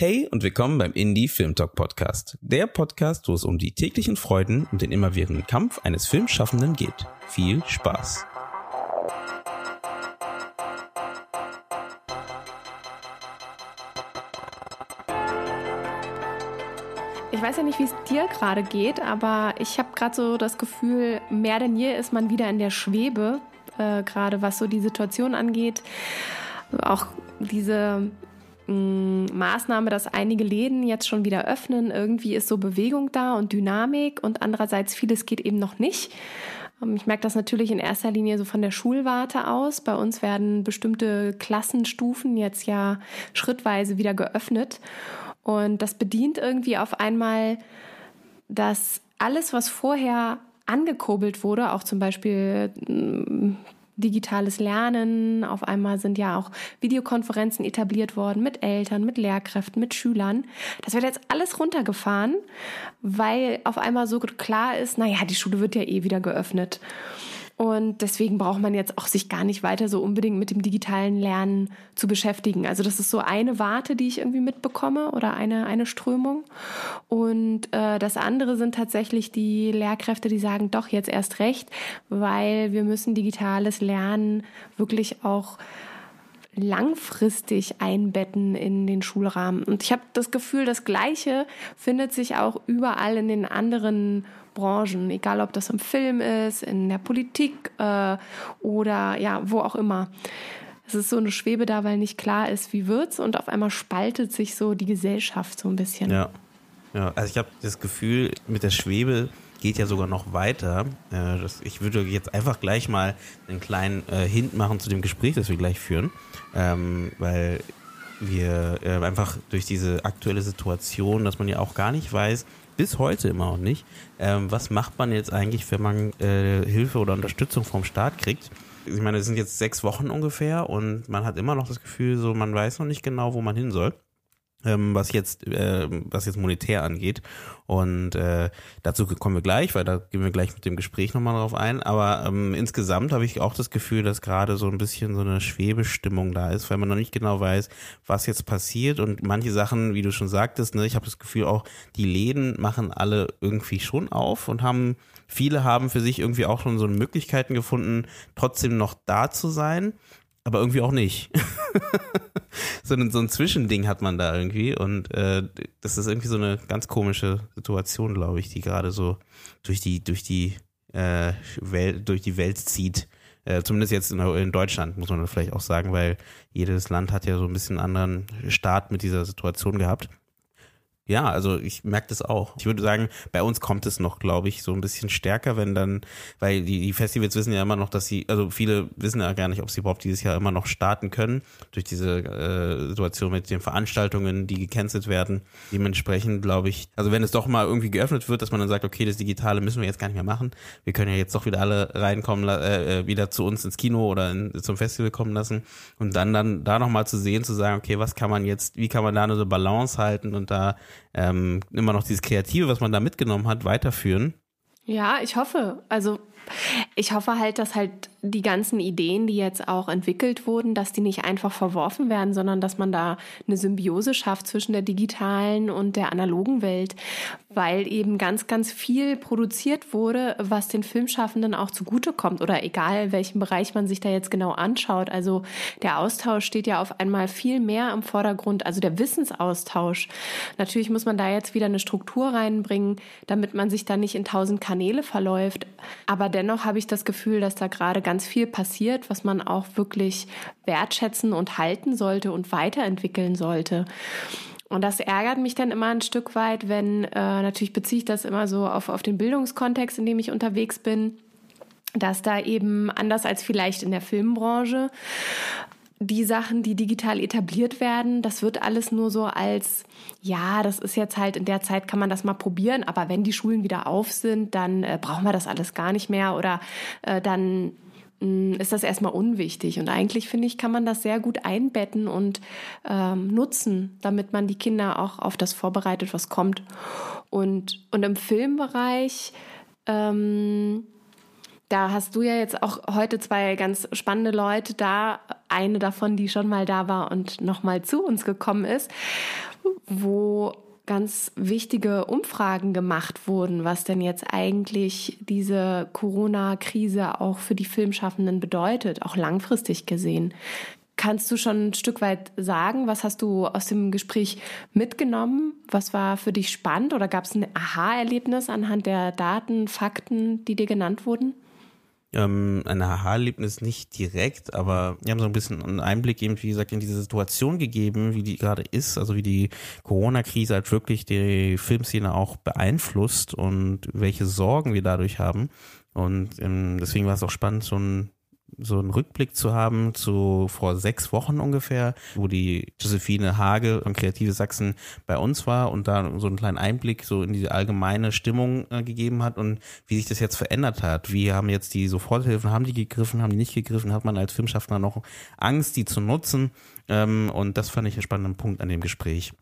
Hey und willkommen beim Indie Film Talk Podcast. Der Podcast, wo es um die täglichen Freuden und den immerwährenden Kampf eines Filmschaffenden geht. Viel Spaß. Ich weiß ja nicht, wie es dir gerade geht, aber ich habe gerade so das Gefühl, mehr denn je ist man wieder in der Schwebe, äh, gerade was so die Situation angeht. Auch diese Maßnahme, dass einige Läden jetzt schon wieder öffnen. Irgendwie ist so Bewegung da und Dynamik und andererseits vieles geht eben noch nicht. Ähm, ich merke das natürlich in erster Linie so von der Schulwarte aus. Bei uns werden bestimmte Klassenstufen jetzt ja schrittweise wieder geöffnet. Und das bedient irgendwie auf einmal, dass alles, was vorher angekurbelt wurde, auch zum Beispiel digitales Lernen. Auf einmal sind ja auch Videokonferenzen etabliert worden mit Eltern, mit Lehrkräften, mit Schülern. Das wird jetzt alles runtergefahren, weil auf einmal so klar ist, naja, die Schule wird ja eh wieder geöffnet. Und deswegen braucht man jetzt auch sich gar nicht weiter so unbedingt mit dem digitalen Lernen zu beschäftigen. Also das ist so eine Warte, die ich irgendwie mitbekomme oder eine, eine Strömung. Und äh, das andere sind tatsächlich die Lehrkräfte, die sagen, doch jetzt erst recht, weil wir müssen digitales Lernen wirklich auch langfristig einbetten in den Schulrahmen. Und ich habe das Gefühl, das Gleiche findet sich auch überall in den anderen Branchen, egal ob das im Film ist, in der Politik äh, oder ja, wo auch immer. Es ist so eine Schwebe da, weil nicht klar ist, wie wird's und auf einmal spaltet sich so die Gesellschaft so ein bisschen. Ja, ja. also ich habe das Gefühl, mit der Schwebe geht ja sogar noch weiter. Äh, das, ich würde jetzt einfach gleich mal einen kleinen äh, Hint machen zu dem Gespräch, das wir gleich führen, ähm, weil wir äh, einfach durch diese aktuelle Situation, dass man ja auch gar nicht weiß, bis heute immer noch nicht. Ähm, was macht man jetzt eigentlich, wenn man äh, Hilfe oder Unterstützung vom Staat kriegt? Ich meine, es sind jetzt sechs Wochen ungefähr und man hat immer noch das Gefühl, so man weiß noch nicht genau, wo man hin soll ähm, was jetzt äh, was jetzt monetär angeht. Und äh, dazu kommen wir gleich, weil da gehen wir gleich mit dem Gespräch nochmal drauf ein. Aber ähm, insgesamt habe ich auch das Gefühl, dass gerade so ein bisschen so eine Schwebestimmung da ist, weil man noch nicht genau weiß, was jetzt passiert. Und manche Sachen, wie du schon sagtest, ne, ich habe das Gefühl auch, die Läden machen alle irgendwie schon auf und haben viele haben für sich irgendwie auch schon so Möglichkeiten gefunden, trotzdem noch da zu sein aber irgendwie auch nicht. so, ein, so ein Zwischending hat man da irgendwie und äh, das ist irgendwie so eine ganz komische Situation, glaube ich, die gerade so durch die durch die äh, Welt durch die Welt zieht. Äh, zumindest jetzt in, in, Deutschland muss man vielleicht auch sagen, weil jedes Land hat ja so ein bisschen anderen Start mit dieser Situation gehabt. Ja, also ich merke das auch. Ich würde sagen, bei uns kommt es noch, glaube ich, so ein bisschen stärker, wenn dann, weil die, die Festivals wissen ja immer noch, dass sie, also viele wissen ja gar nicht, ob sie überhaupt dieses Jahr immer noch starten können, durch diese äh, Situation mit den Veranstaltungen, die gecancelt werden. Dementsprechend glaube ich, also wenn es doch mal irgendwie geöffnet wird, dass man dann sagt, okay, das Digitale müssen wir jetzt gar nicht mehr machen. Wir können ja jetzt doch wieder alle reinkommen, äh, äh, wieder zu uns ins Kino oder in, zum Festival kommen lassen und dann dann da nochmal zu sehen, zu sagen, okay, was kann man jetzt, wie kann man da eine Balance halten und da ähm, immer noch dieses Kreative, was man da mitgenommen hat, weiterführen. Ja, ich hoffe. Also ich hoffe halt, dass halt die ganzen Ideen, die jetzt auch entwickelt wurden, dass die nicht einfach verworfen werden, sondern dass man da eine Symbiose schafft zwischen der digitalen und der analogen Welt, weil eben ganz, ganz viel produziert wurde, was den Filmschaffenden auch zugutekommt oder egal, welchen Bereich man sich da jetzt genau anschaut. Also der Austausch steht ja auf einmal viel mehr im Vordergrund, also der Wissensaustausch. Natürlich muss man da jetzt wieder eine Struktur reinbringen, damit man sich da nicht in tausend Kanäle verläuft. Aber dennoch habe ich das Gefühl, dass da gerade ganz viel passiert, was man auch wirklich wertschätzen und halten sollte und weiterentwickeln sollte. Und das ärgert mich dann immer ein Stück weit, wenn äh, natürlich beziehe ich das immer so auf, auf den Bildungskontext, in dem ich unterwegs bin, dass da eben anders als vielleicht in der Filmbranche die Sachen, die digital etabliert werden, das wird alles nur so als, ja, das ist jetzt halt in der Zeit kann man das mal probieren, aber wenn die Schulen wieder auf sind, dann äh, brauchen wir das alles gar nicht mehr oder äh, dann ist das erstmal unwichtig. Und eigentlich finde ich, kann man das sehr gut einbetten und ähm, nutzen, damit man die Kinder auch auf das vorbereitet, was kommt. Und, und im Filmbereich, ähm, Da hast du ja jetzt auch heute zwei ganz spannende Leute da. Eine davon, die schon mal da war und nochmal zu uns gekommen ist, wo ganz wichtige Umfragen gemacht wurden, was denn jetzt eigentlich diese Corona-Krise auch für die Filmschaffenden bedeutet, auch langfristig gesehen. Kannst du schon ein Stück weit sagen, was hast du aus dem Gespräch mitgenommen? Was war für dich spannend oder gab es ein Aha-Erlebnis anhand der Daten, Fakten, die dir genannt wurden? Ähm, ein Aha-Erlebnis nicht direkt, aber wir haben so ein bisschen einen Einblick eben, wie gesagt, in diese Situation gegeben, wie die gerade ist, also wie die Corona-Krise halt wirklich die Filmszene auch beeinflusst und welche Sorgen wir dadurch haben. Und ähm, deswegen war es auch spannend, so ein so einen Rückblick zu haben zu vor sechs Wochen ungefähr, wo die Josephine Hage von Kreative Sachsen bei uns war und da so einen kleinen Einblick so in diese allgemeine Stimmung äh, gegeben hat und wie sich das jetzt verändert hat. Wie haben jetzt die Soforthilfen, haben die gegriffen, haben die nicht gegriffen, hat man als Filmschaffner noch Angst, die zu nutzen? Ähm, und das fand ich einen spannenden Punkt an dem Gespräch.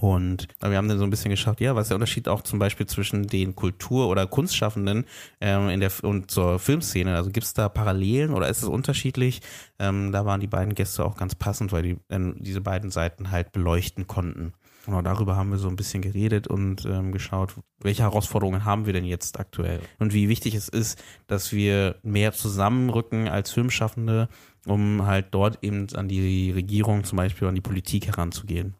Und wir haben dann so ein bisschen geschaut, ja, was ist der Unterschied auch zum Beispiel zwischen den Kultur- oder Kunstschaffenden ähm, in der und zur Filmszene? Also gibt es da Parallelen oder ist es unterschiedlich? Ähm, da waren die beiden Gäste auch ganz passend, weil die äh, diese beiden Seiten halt beleuchten konnten. Genau, darüber haben wir so ein bisschen geredet und ähm, geschaut, welche Herausforderungen haben wir denn jetzt aktuell und wie wichtig es ist, dass wir mehr zusammenrücken als Filmschaffende, um halt dort eben an die Regierung zum Beispiel, an die Politik heranzugehen.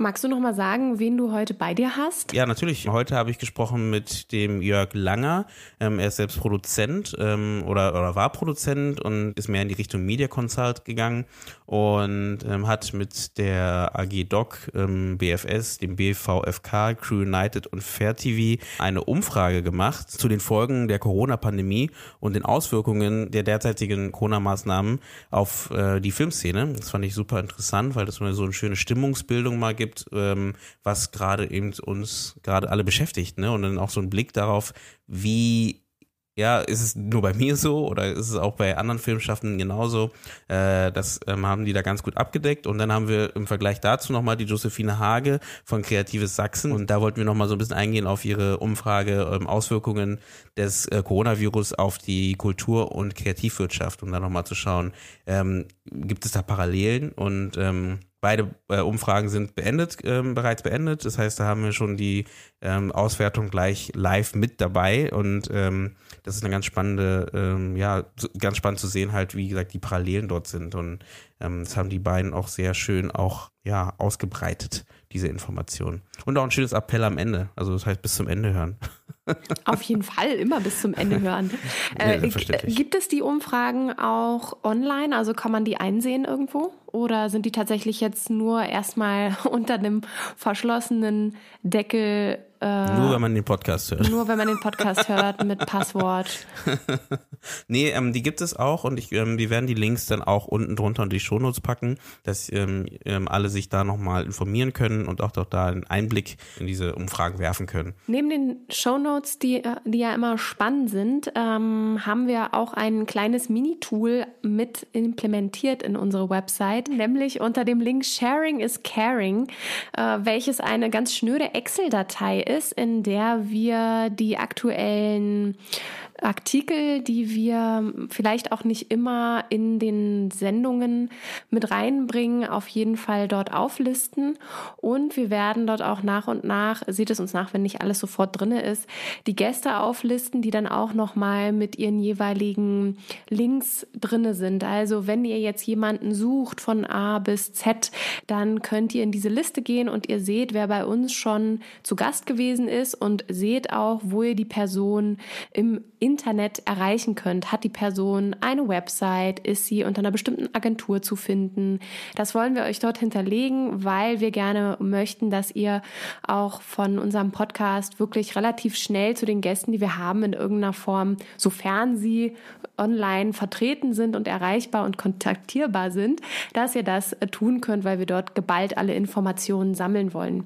Magst du noch mal sagen, wen du heute bei dir hast? Ja, natürlich. Heute habe ich gesprochen mit dem Jörg Langer. Ähm, er ist selbst Produzent ähm, oder, oder war Produzent und ist mehr in die Richtung Media Consult gegangen und ähm, hat mit der AG Doc, ähm, BFS, dem BVFK, Crew United und Fair TV eine Umfrage gemacht zu den Folgen der Corona-Pandemie und den Auswirkungen der derzeitigen Corona-Maßnahmen auf äh, die Filmszene. Das fand ich super interessant, weil das so eine schöne Stimmungsbildung mal gibt gibt, ähm, was gerade eben uns gerade alle beschäftigt, ne? Und dann auch so ein Blick darauf, wie ja, ist es nur bei mir so oder ist es auch bei anderen Filmschaffenden genauso? Äh, das ähm, haben die da ganz gut abgedeckt. Und dann haben wir im Vergleich dazu nochmal die Josephine Hage von Kreatives Sachsen. Und da wollten wir nochmal so ein bisschen eingehen auf ihre Umfrage ähm, Auswirkungen des äh, Coronavirus auf die Kultur- und Kreativwirtschaft, um da nochmal zu schauen, ähm, gibt es da Parallelen und ähm, Beide äh, Umfragen sind beendet, ähm, bereits beendet. Das heißt, da haben wir schon die ähm, Auswertung gleich live mit dabei und ähm, das ist eine ganz spannende, ähm, ja, ganz spannend zu sehen halt, wie gesagt, die Parallelen dort sind und ähm, das haben die beiden auch sehr schön auch ja ausgebreitet diese Informationen und auch ein schönes Appell am Ende. Also das heißt bis zum Ende hören. Auf jeden Fall immer bis zum Ende hören. Äh, gibt es die Umfragen auch online? Also kann man die einsehen irgendwo? Oder sind die tatsächlich jetzt nur erstmal unter einem verschlossenen Deckel äh, nur wenn man den Podcast hört. Nur wenn man den Podcast hört mit Passwort. nee, ähm, die gibt es auch und ich, ähm, wir werden die Links dann auch unten drunter in die Shownotes packen, dass ähm, ähm, alle sich da nochmal informieren können und auch doch da einen Einblick in diese Umfragen werfen können. Neben den Shownotes, die, äh, die ja immer spannend sind, ähm, haben wir auch ein kleines Mini-Tool mit implementiert in unsere Website, nämlich unter dem Link Sharing is Caring, äh, welches eine ganz schnöde Excel-Datei ist, in der wir die aktuellen Artikel, die wir vielleicht auch nicht immer in den Sendungen mit reinbringen, auf jeden Fall dort auflisten. Und wir werden dort auch nach und nach, seht es uns nach, wenn nicht alles sofort drinne ist, die Gäste auflisten, die dann auch nochmal mit ihren jeweiligen Links drinne sind. Also wenn ihr jetzt jemanden sucht von A bis Z, dann könnt ihr in diese Liste gehen und ihr seht, wer bei uns schon zu Gast gewesen ist und seht auch, wo ihr die Person im Internet erreichen könnt. Hat die Person eine Website? Ist sie unter einer bestimmten Agentur zu finden? Das wollen wir euch dort hinterlegen, weil wir gerne möchten, dass ihr auch von unserem Podcast wirklich relativ schnell zu den Gästen, die wir haben, in irgendeiner Form, sofern sie online vertreten sind und erreichbar und kontaktierbar sind, dass ihr das tun könnt, weil wir dort geballt alle Informationen sammeln wollen.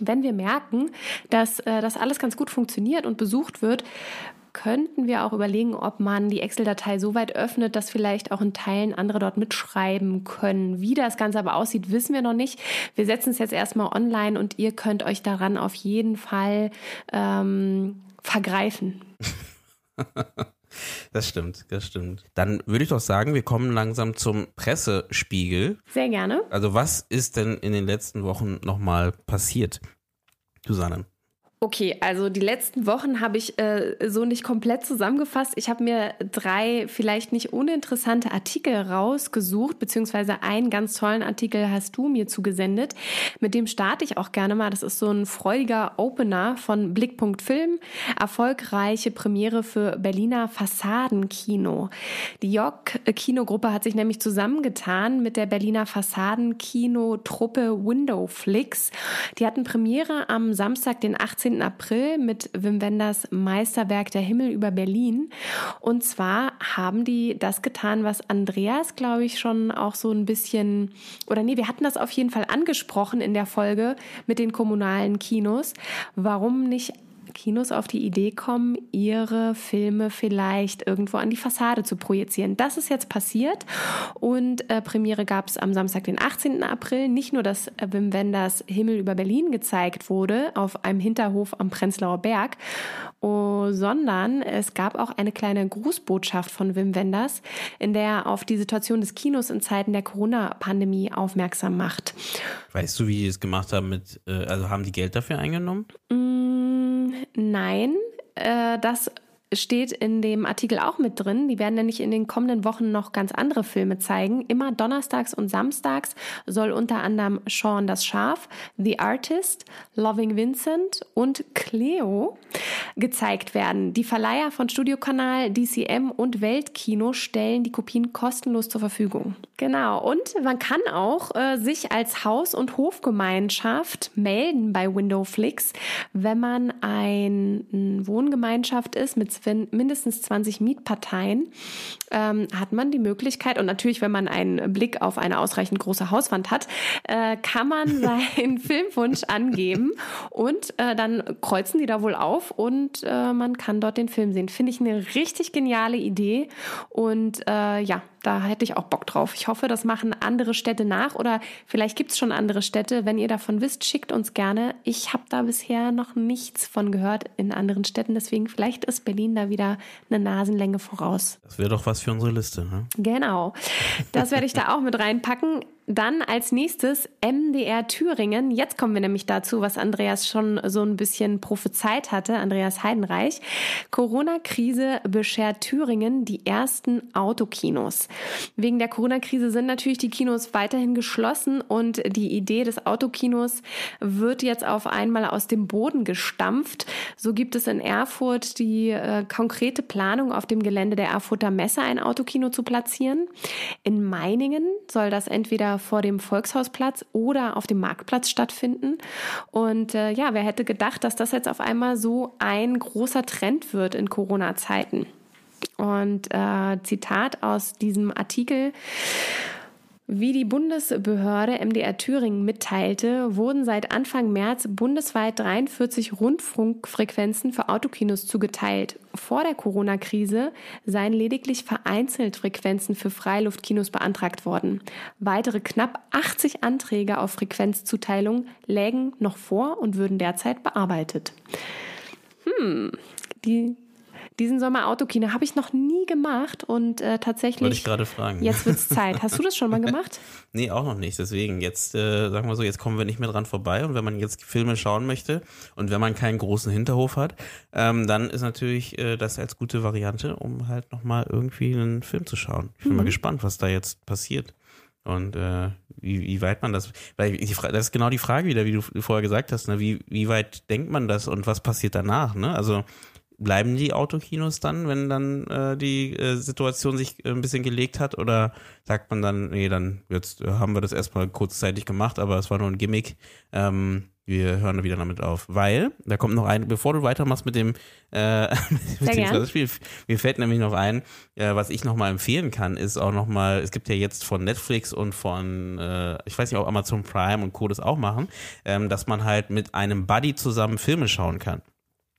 Wenn wir merken, dass äh, das alles ganz gut funktioniert und besucht wird, könnten wir auch überlegen, ob man die Excel-Datei so weit öffnet, dass vielleicht auch in Teilen andere dort mitschreiben können. Wie das Ganze aber aussieht, wissen wir noch nicht. Wir setzen es jetzt erstmal online und ihr könnt euch daran auf jeden Fall ähm, vergreifen. Das stimmt, das stimmt. Dann würde ich doch sagen, wir kommen langsam zum Pressespiegel. Sehr gerne. Also was ist denn in den letzten Wochen nochmal passiert, Susanne? Okay, also die letzten Wochen habe ich äh, so nicht komplett zusammengefasst. Ich habe mir drei vielleicht nicht uninteressante Artikel rausgesucht, beziehungsweise einen ganz tollen Artikel hast du mir zugesendet. Mit dem starte ich auch gerne mal. Das ist so ein freudiger Opener von Blickpunkt Film. Erfolgreiche Premiere für Berliner Fassadenkino. Die Jock Kinogruppe hat sich nämlich zusammengetan mit der Berliner Fassadenkino-Truppe Windowflix. Die hatten Premiere am Samstag, den 18. 18. April mit Wim Wenders Meisterwerk Der Himmel über Berlin. Und zwar haben die das getan, was Andreas, glaube ich, schon auch so ein bisschen, oder nee, wir hatten das auf jeden Fall angesprochen in der Folge mit den kommunalen Kinos. Warum nicht Kinos auf die Idee kommen, ihre Filme vielleicht irgendwo an die Fassade zu projizieren. Das ist jetzt passiert und äh, Premiere gab es am Samstag, den 18. April. Nicht nur, dass äh, Wim Wenders Himmel über Berlin gezeigt wurde auf einem Hinterhof am Prenzlauer Berg, oh, sondern es gab auch eine kleine Grußbotschaft von Wim Wenders, in der er auf die Situation des Kinos in Zeiten der Corona-Pandemie aufmerksam macht. Weißt du, wie die es gemacht haben mit, äh, also haben die Geld dafür eingenommen? Mm, nein, äh, das steht in dem Artikel auch mit drin. Die werden nämlich in den kommenden Wochen noch ganz andere Filme zeigen. Immer donnerstags und samstags soll unter anderem Sean das Schaf, The Artist, Loving Vincent und Cleo gezeigt werden. Die Verleiher von Studiokanal, DCM und Weltkino stellen die Kopien kostenlos zur Verfügung. Genau. Und man kann auch äh, sich als Haus- und Hofgemeinschaft melden bei Windowflix, wenn man ein, eine Wohngemeinschaft ist mit mindestens 20 Mietparteien ähm, hat man die Möglichkeit, und natürlich, wenn man einen Blick auf eine ausreichend große Hauswand hat, äh, kann man seinen Filmwunsch angeben und äh, dann kreuzen die da wohl auf und äh, man kann dort den Film sehen. Finde ich eine richtig geniale Idee und äh, ja, da hätte ich auch Bock drauf. Ich hoffe, das machen andere Städte nach oder vielleicht gibt es schon andere Städte. Wenn ihr davon wisst, schickt uns gerne. Ich habe da bisher noch nichts von gehört in anderen Städten, deswegen vielleicht ist Berlin da wieder eine Nasenlänge voraus. Das wäre doch was für unsere Liste. Ne? Genau. Das werde ich da auch mit reinpacken. Dann als nächstes MDR Thüringen. Jetzt kommen wir nämlich dazu, was Andreas schon so ein bisschen prophezeit hatte, Andreas Heidenreich. Corona-Krise beschert Thüringen die ersten Autokinos. Wegen der Corona-Krise sind natürlich die Kinos weiterhin geschlossen und die Idee des Autokinos wird jetzt auf einmal aus dem Boden gestampft. So gibt es in Erfurt die äh, konkrete Planung, auf dem Gelände der Erfurter Messe ein Autokino zu platzieren. In Meiningen soll das entweder vor dem Volkshausplatz oder auf dem Marktplatz stattfinden. Und äh, ja, wer hätte gedacht, dass das jetzt auf einmal so ein großer Trend wird in Corona-Zeiten? Und äh, Zitat aus diesem Artikel. Wie die Bundesbehörde MDR Thüringen mitteilte, wurden seit Anfang März bundesweit 43 Rundfunkfrequenzen für Autokinos zugeteilt. Vor der Corona-Krise seien lediglich vereinzelt Frequenzen für Freiluftkinos beantragt worden. Weitere knapp 80 Anträge auf Frequenzzuteilung lägen noch vor und würden derzeit bearbeitet. Hm, die diesen Sommer Autokino habe ich noch nie gemacht und äh, tatsächlich. Wollte ich gerade fragen. Jetzt wird es Zeit. Hast du das schon mal gemacht? nee, auch noch nicht. Deswegen, jetzt äh, sagen wir so, jetzt kommen wir nicht mehr dran vorbei. Und wenn man jetzt Filme schauen möchte und wenn man keinen großen Hinterhof hat, ähm, dann ist natürlich äh, das als gute Variante, um halt nochmal irgendwie einen Film zu schauen. Ich bin mhm. mal gespannt, was da jetzt passiert. Und äh, wie, wie weit man das, weil die, das ist genau die Frage wieder, wie du vorher gesagt hast, ne? wie, wie weit denkt man das und was passiert danach? Ne? Also bleiben die Autokinos dann, wenn dann äh, die äh, Situation sich äh, ein bisschen gelegt hat? Oder sagt man dann, nee, dann jetzt äh, haben wir das erstmal kurzzeitig gemacht, aber es war nur ein Gimmick. Ähm, wir hören wieder damit auf. Weil, da kommt noch ein, bevor du weitermachst mit dem, äh, mit dem Spiel, mir fällt nämlich noch ein, äh, was ich nochmal empfehlen kann, ist auch nochmal, es gibt ja jetzt von Netflix und von, äh, ich weiß nicht, ob Amazon Prime und Co. das auch machen, ähm, dass man halt mit einem Buddy zusammen Filme schauen kann.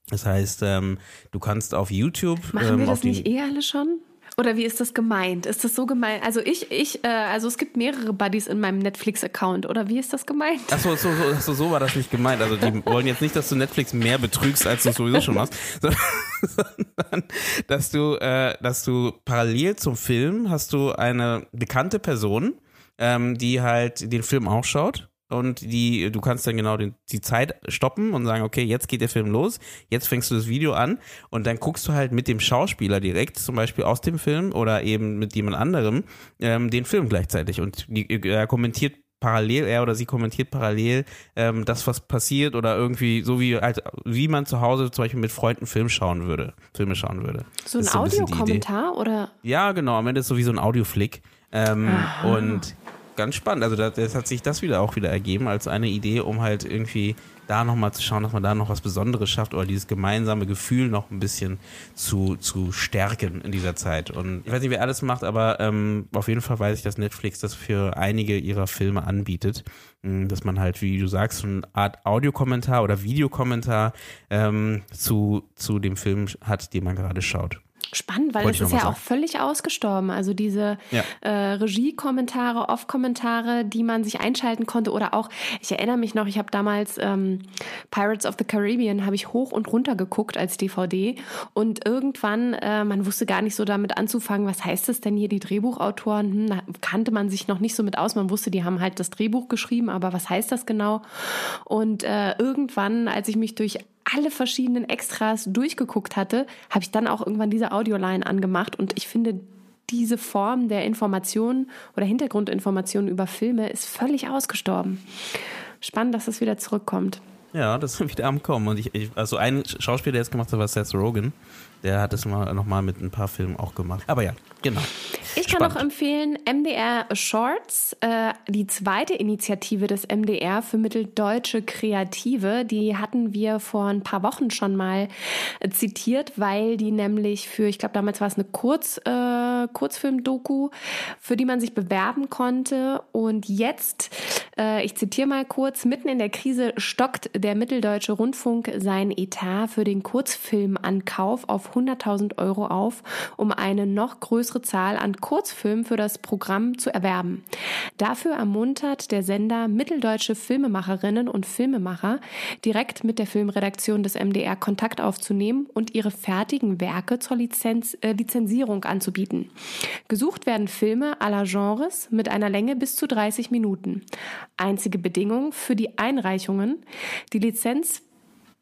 Das heißt, ähm, du kannst auf YouTube. Machen ähm, wir das nicht eh alle schon? Oder wie ist das gemeint? Ist das so gemeint? Also ich, ich, äh, also es gibt mehrere Buddies in meinem Netflix-Account. Oder wie ist das gemeint? Achso, so, so, so, so war das nicht gemeint. Also die wollen jetzt nicht, dass du Netflix mehr betrügst, als du es sowieso schon machst, sondern dass du, äh, dass du parallel zum Film hast du eine bekannte Person, ähm, die halt den Film auch schaut und die, du kannst dann genau den, die Zeit stoppen und sagen, okay, jetzt geht der Film los, jetzt fängst du das Video an und dann guckst du halt mit dem Schauspieler direkt, zum Beispiel aus dem Film oder eben mit jemand anderem, ähm, den Film gleichzeitig und die, er kommentiert parallel, er oder sie kommentiert parallel ähm, das, was passiert oder irgendwie so wie halt, wie man zu Hause zum Beispiel mit Freunden Film schauen würde, Filme schauen würde. So ein, ein Audiokommentar oder? Ja, genau, am Ende ist es so wie so ein Audioflick. Ähm, und ganz spannend. Also das, hat sich das wieder auch wieder ergeben als eine Idee, um halt irgendwie da nochmal zu schauen, dass man da noch was Besonderes schafft oder dieses gemeinsame Gefühl noch ein bisschen zu, zu stärken in dieser Zeit. Und ich weiß nicht, wer alles macht, aber ähm, auf jeden Fall weiß ich, dass Netflix das für einige ihrer Filme anbietet, hm, dass man halt, wie du sagst, so eine Art Audiokommentar oder Videokommentar ähm, zu, zu dem Film hat, den man gerade schaut. Spannend, weil Wollte das ist ja sagen. auch völlig ausgestorben. Also diese ja. äh, Regie-Kommentare, Off-Kommentare, die man sich einschalten konnte oder auch, ich erinnere mich noch, ich habe damals ähm, Pirates of the Caribbean habe ich hoch und runter geguckt als DVD und irgendwann, äh, man wusste gar nicht so damit anzufangen, was heißt das denn hier, die Drehbuchautoren, hm, da kannte man sich noch nicht so mit aus, man wusste, die haben halt das Drehbuch geschrieben, aber was heißt das genau? Und äh, irgendwann, als ich mich durch alle verschiedenen Extras durchgeguckt hatte, habe ich dann auch irgendwann diese Audioline angemacht und ich finde, diese Form der Information oder Hintergrundinformation über Filme ist völlig ausgestorben. Spannend, dass das wieder zurückkommt. Ja, das ist wieder am Kommen. Und ich, ich also ein Schauspieler, der es gemacht hat, war Seth Rogen. Der hat es mal nochmal mit ein paar Filmen auch gemacht. Aber ja, genau. Ich kann Spannend. noch empfehlen MDR Shorts, äh, die zweite Initiative des MDR für mitteldeutsche Kreative. Die hatten wir vor ein paar Wochen schon mal äh, zitiert, weil die nämlich für, ich glaube damals war es eine Kurz, äh, Kurzfilm-Doku, für die man sich bewerben konnte. Und jetzt, ich zitiere mal kurz, mitten in der Krise stockt der Mitteldeutsche Rundfunk sein Etat für den Kurzfilmankauf auf 100.000 Euro auf, um eine noch größere Zahl an Kurzfilmen für das Programm zu erwerben. Dafür ermuntert der Sender mitteldeutsche Filmemacherinnen und Filmemacher, direkt mit der Filmredaktion des MDR Kontakt aufzunehmen und ihre fertigen Werke zur Lizenz, äh, Lizenzierung anzubieten. Gesucht werden Filme aller Genres mit einer Länge bis zu 30 Minuten. Einzige Bedingung für die Einreichungen, die Lizenz,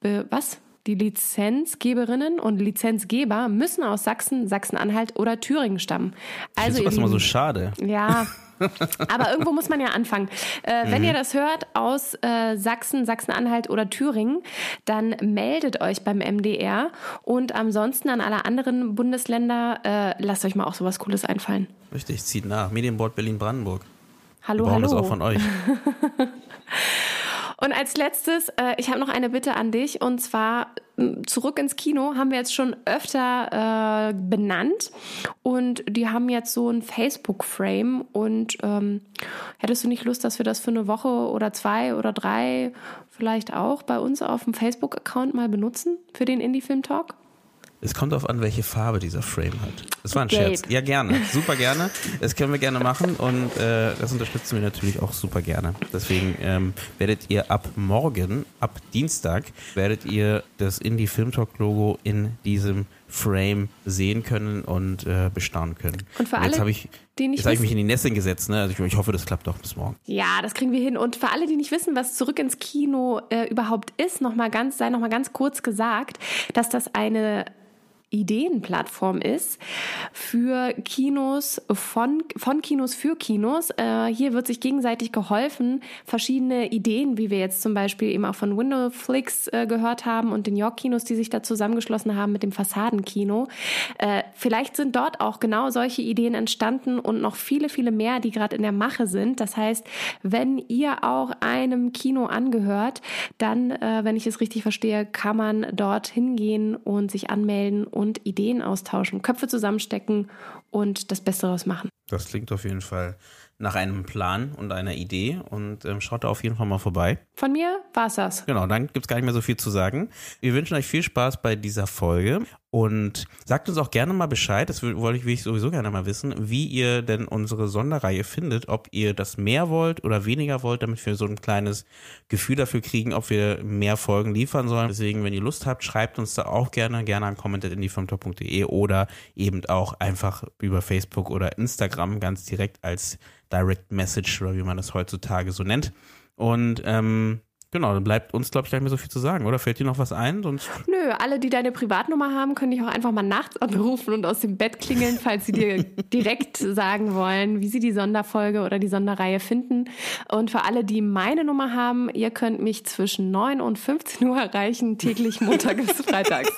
äh, was? Die Lizenzgeberinnen und Lizenzgeber müssen aus Sachsen, Sachsen-Anhalt oder Thüringen stammen. Also das ist immer so schade. Ja, aber irgendwo muss man ja anfangen. Äh, mhm. Wenn ihr das hört aus äh, Sachsen, Sachsen-Anhalt oder Thüringen, dann meldet euch beim MDR und ansonsten an alle anderen Bundesländer, äh, lasst euch mal auch sowas Cooles einfallen. Richtig, zieht nach. Medienboard Berlin-Brandenburg. Hallo, Wir hallo. das auch von euch. Und als letztes, äh, ich habe noch eine Bitte an dich und zwar zurück ins Kino haben wir jetzt schon öfter äh, benannt und die haben jetzt so ein Facebook-Frame und ähm, hättest du nicht Lust, dass wir das für eine Woche oder zwei oder drei vielleicht auch bei uns auf dem Facebook-Account mal benutzen für den Indie-Film-Talk? Es kommt darauf an, welche Farbe dieser Frame hat. Das war ein Gelb. Scherz. Ja, gerne. Super gerne. Das können wir gerne machen und äh, das unterstützen wir natürlich auch super gerne. Deswegen ähm, werdet ihr ab morgen, ab Dienstag, werdet ihr das Indie Film Talk Logo in diesem Frame sehen können und äh, bestaunen können. Und für und jetzt alle, ich, die nicht jetzt habe ich mich in die Nässe gesetzt. Ne? Also ich, ich, hoffe, das klappt doch bis morgen. Ja, das kriegen wir hin. Und für alle, die nicht wissen, was zurück ins Kino äh, überhaupt ist, noch mal ganz, sei noch mal ganz kurz gesagt, dass das eine Ideenplattform ist für Kinos, von, von Kinos für Kinos. Äh, hier wird sich gegenseitig geholfen, verschiedene Ideen, wie wir jetzt zum Beispiel eben auch von Windowflix äh, gehört haben und den York-Kinos, die sich da zusammengeschlossen haben mit dem Fassadenkino. Äh, vielleicht sind dort auch genau solche Ideen entstanden und noch viele, viele mehr, die gerade in der Mache sind. Das heißt, wenn ihr auch einem Kino angehört, dann, äh, wenn ich es richtig verstehe, kann man dort hingehen und sich anmelden und Ideen austauschen, Köpfe zusammenstecken und das Beste daraus machen. Das klingt auf jeden Fall nach einem Plan und einer Idee und ähm, schaut da auf jeden Fall mal vorbei. Von mir war's das. Genau, dann gibt's gar nicht mehr so viel zu sagen. Wir wünschen euch viel Spaß bei dieser Folge Und sagt uns auch gerne mal Bescheid, das wollte ich, will ich sowieso gerne mal wissen, wie ihr denn unsere Sonderreihe findet, ob ihr das mehr wollt oder weniger wollt, damit wir so ein kleines Gefühl dafür kriegen, ob wir mehr Folgen liefern sollen. Deswegen, wenn ihr Lust habt, schreibt uns da auch gerne, gerne an comment.indiefilmtalk.de oder eben auch einfach über Facebook oder Instagram ganz direkt als Direct Message oder wie man das heutzutage so nennt. Und ähm, Genau, dann bleibt uns, glaube ich, gar nicht mehr so viel zu sagen, oder? Fällt dir noch was ein? Sonst Nö, alle, die deine Privatnummer haben, können dich auch einfach mal nachts anrufen und aus dem Bett klingeln, falls sie dir direkt sagen wollen, wie sie die Sonderfolge oder die Sonderreihe finden. Und für alle, die meine Nummer haben, ihr könnt mich zwischen 9 und 15 Uhr erreichen, täglich Montag bis Freitags.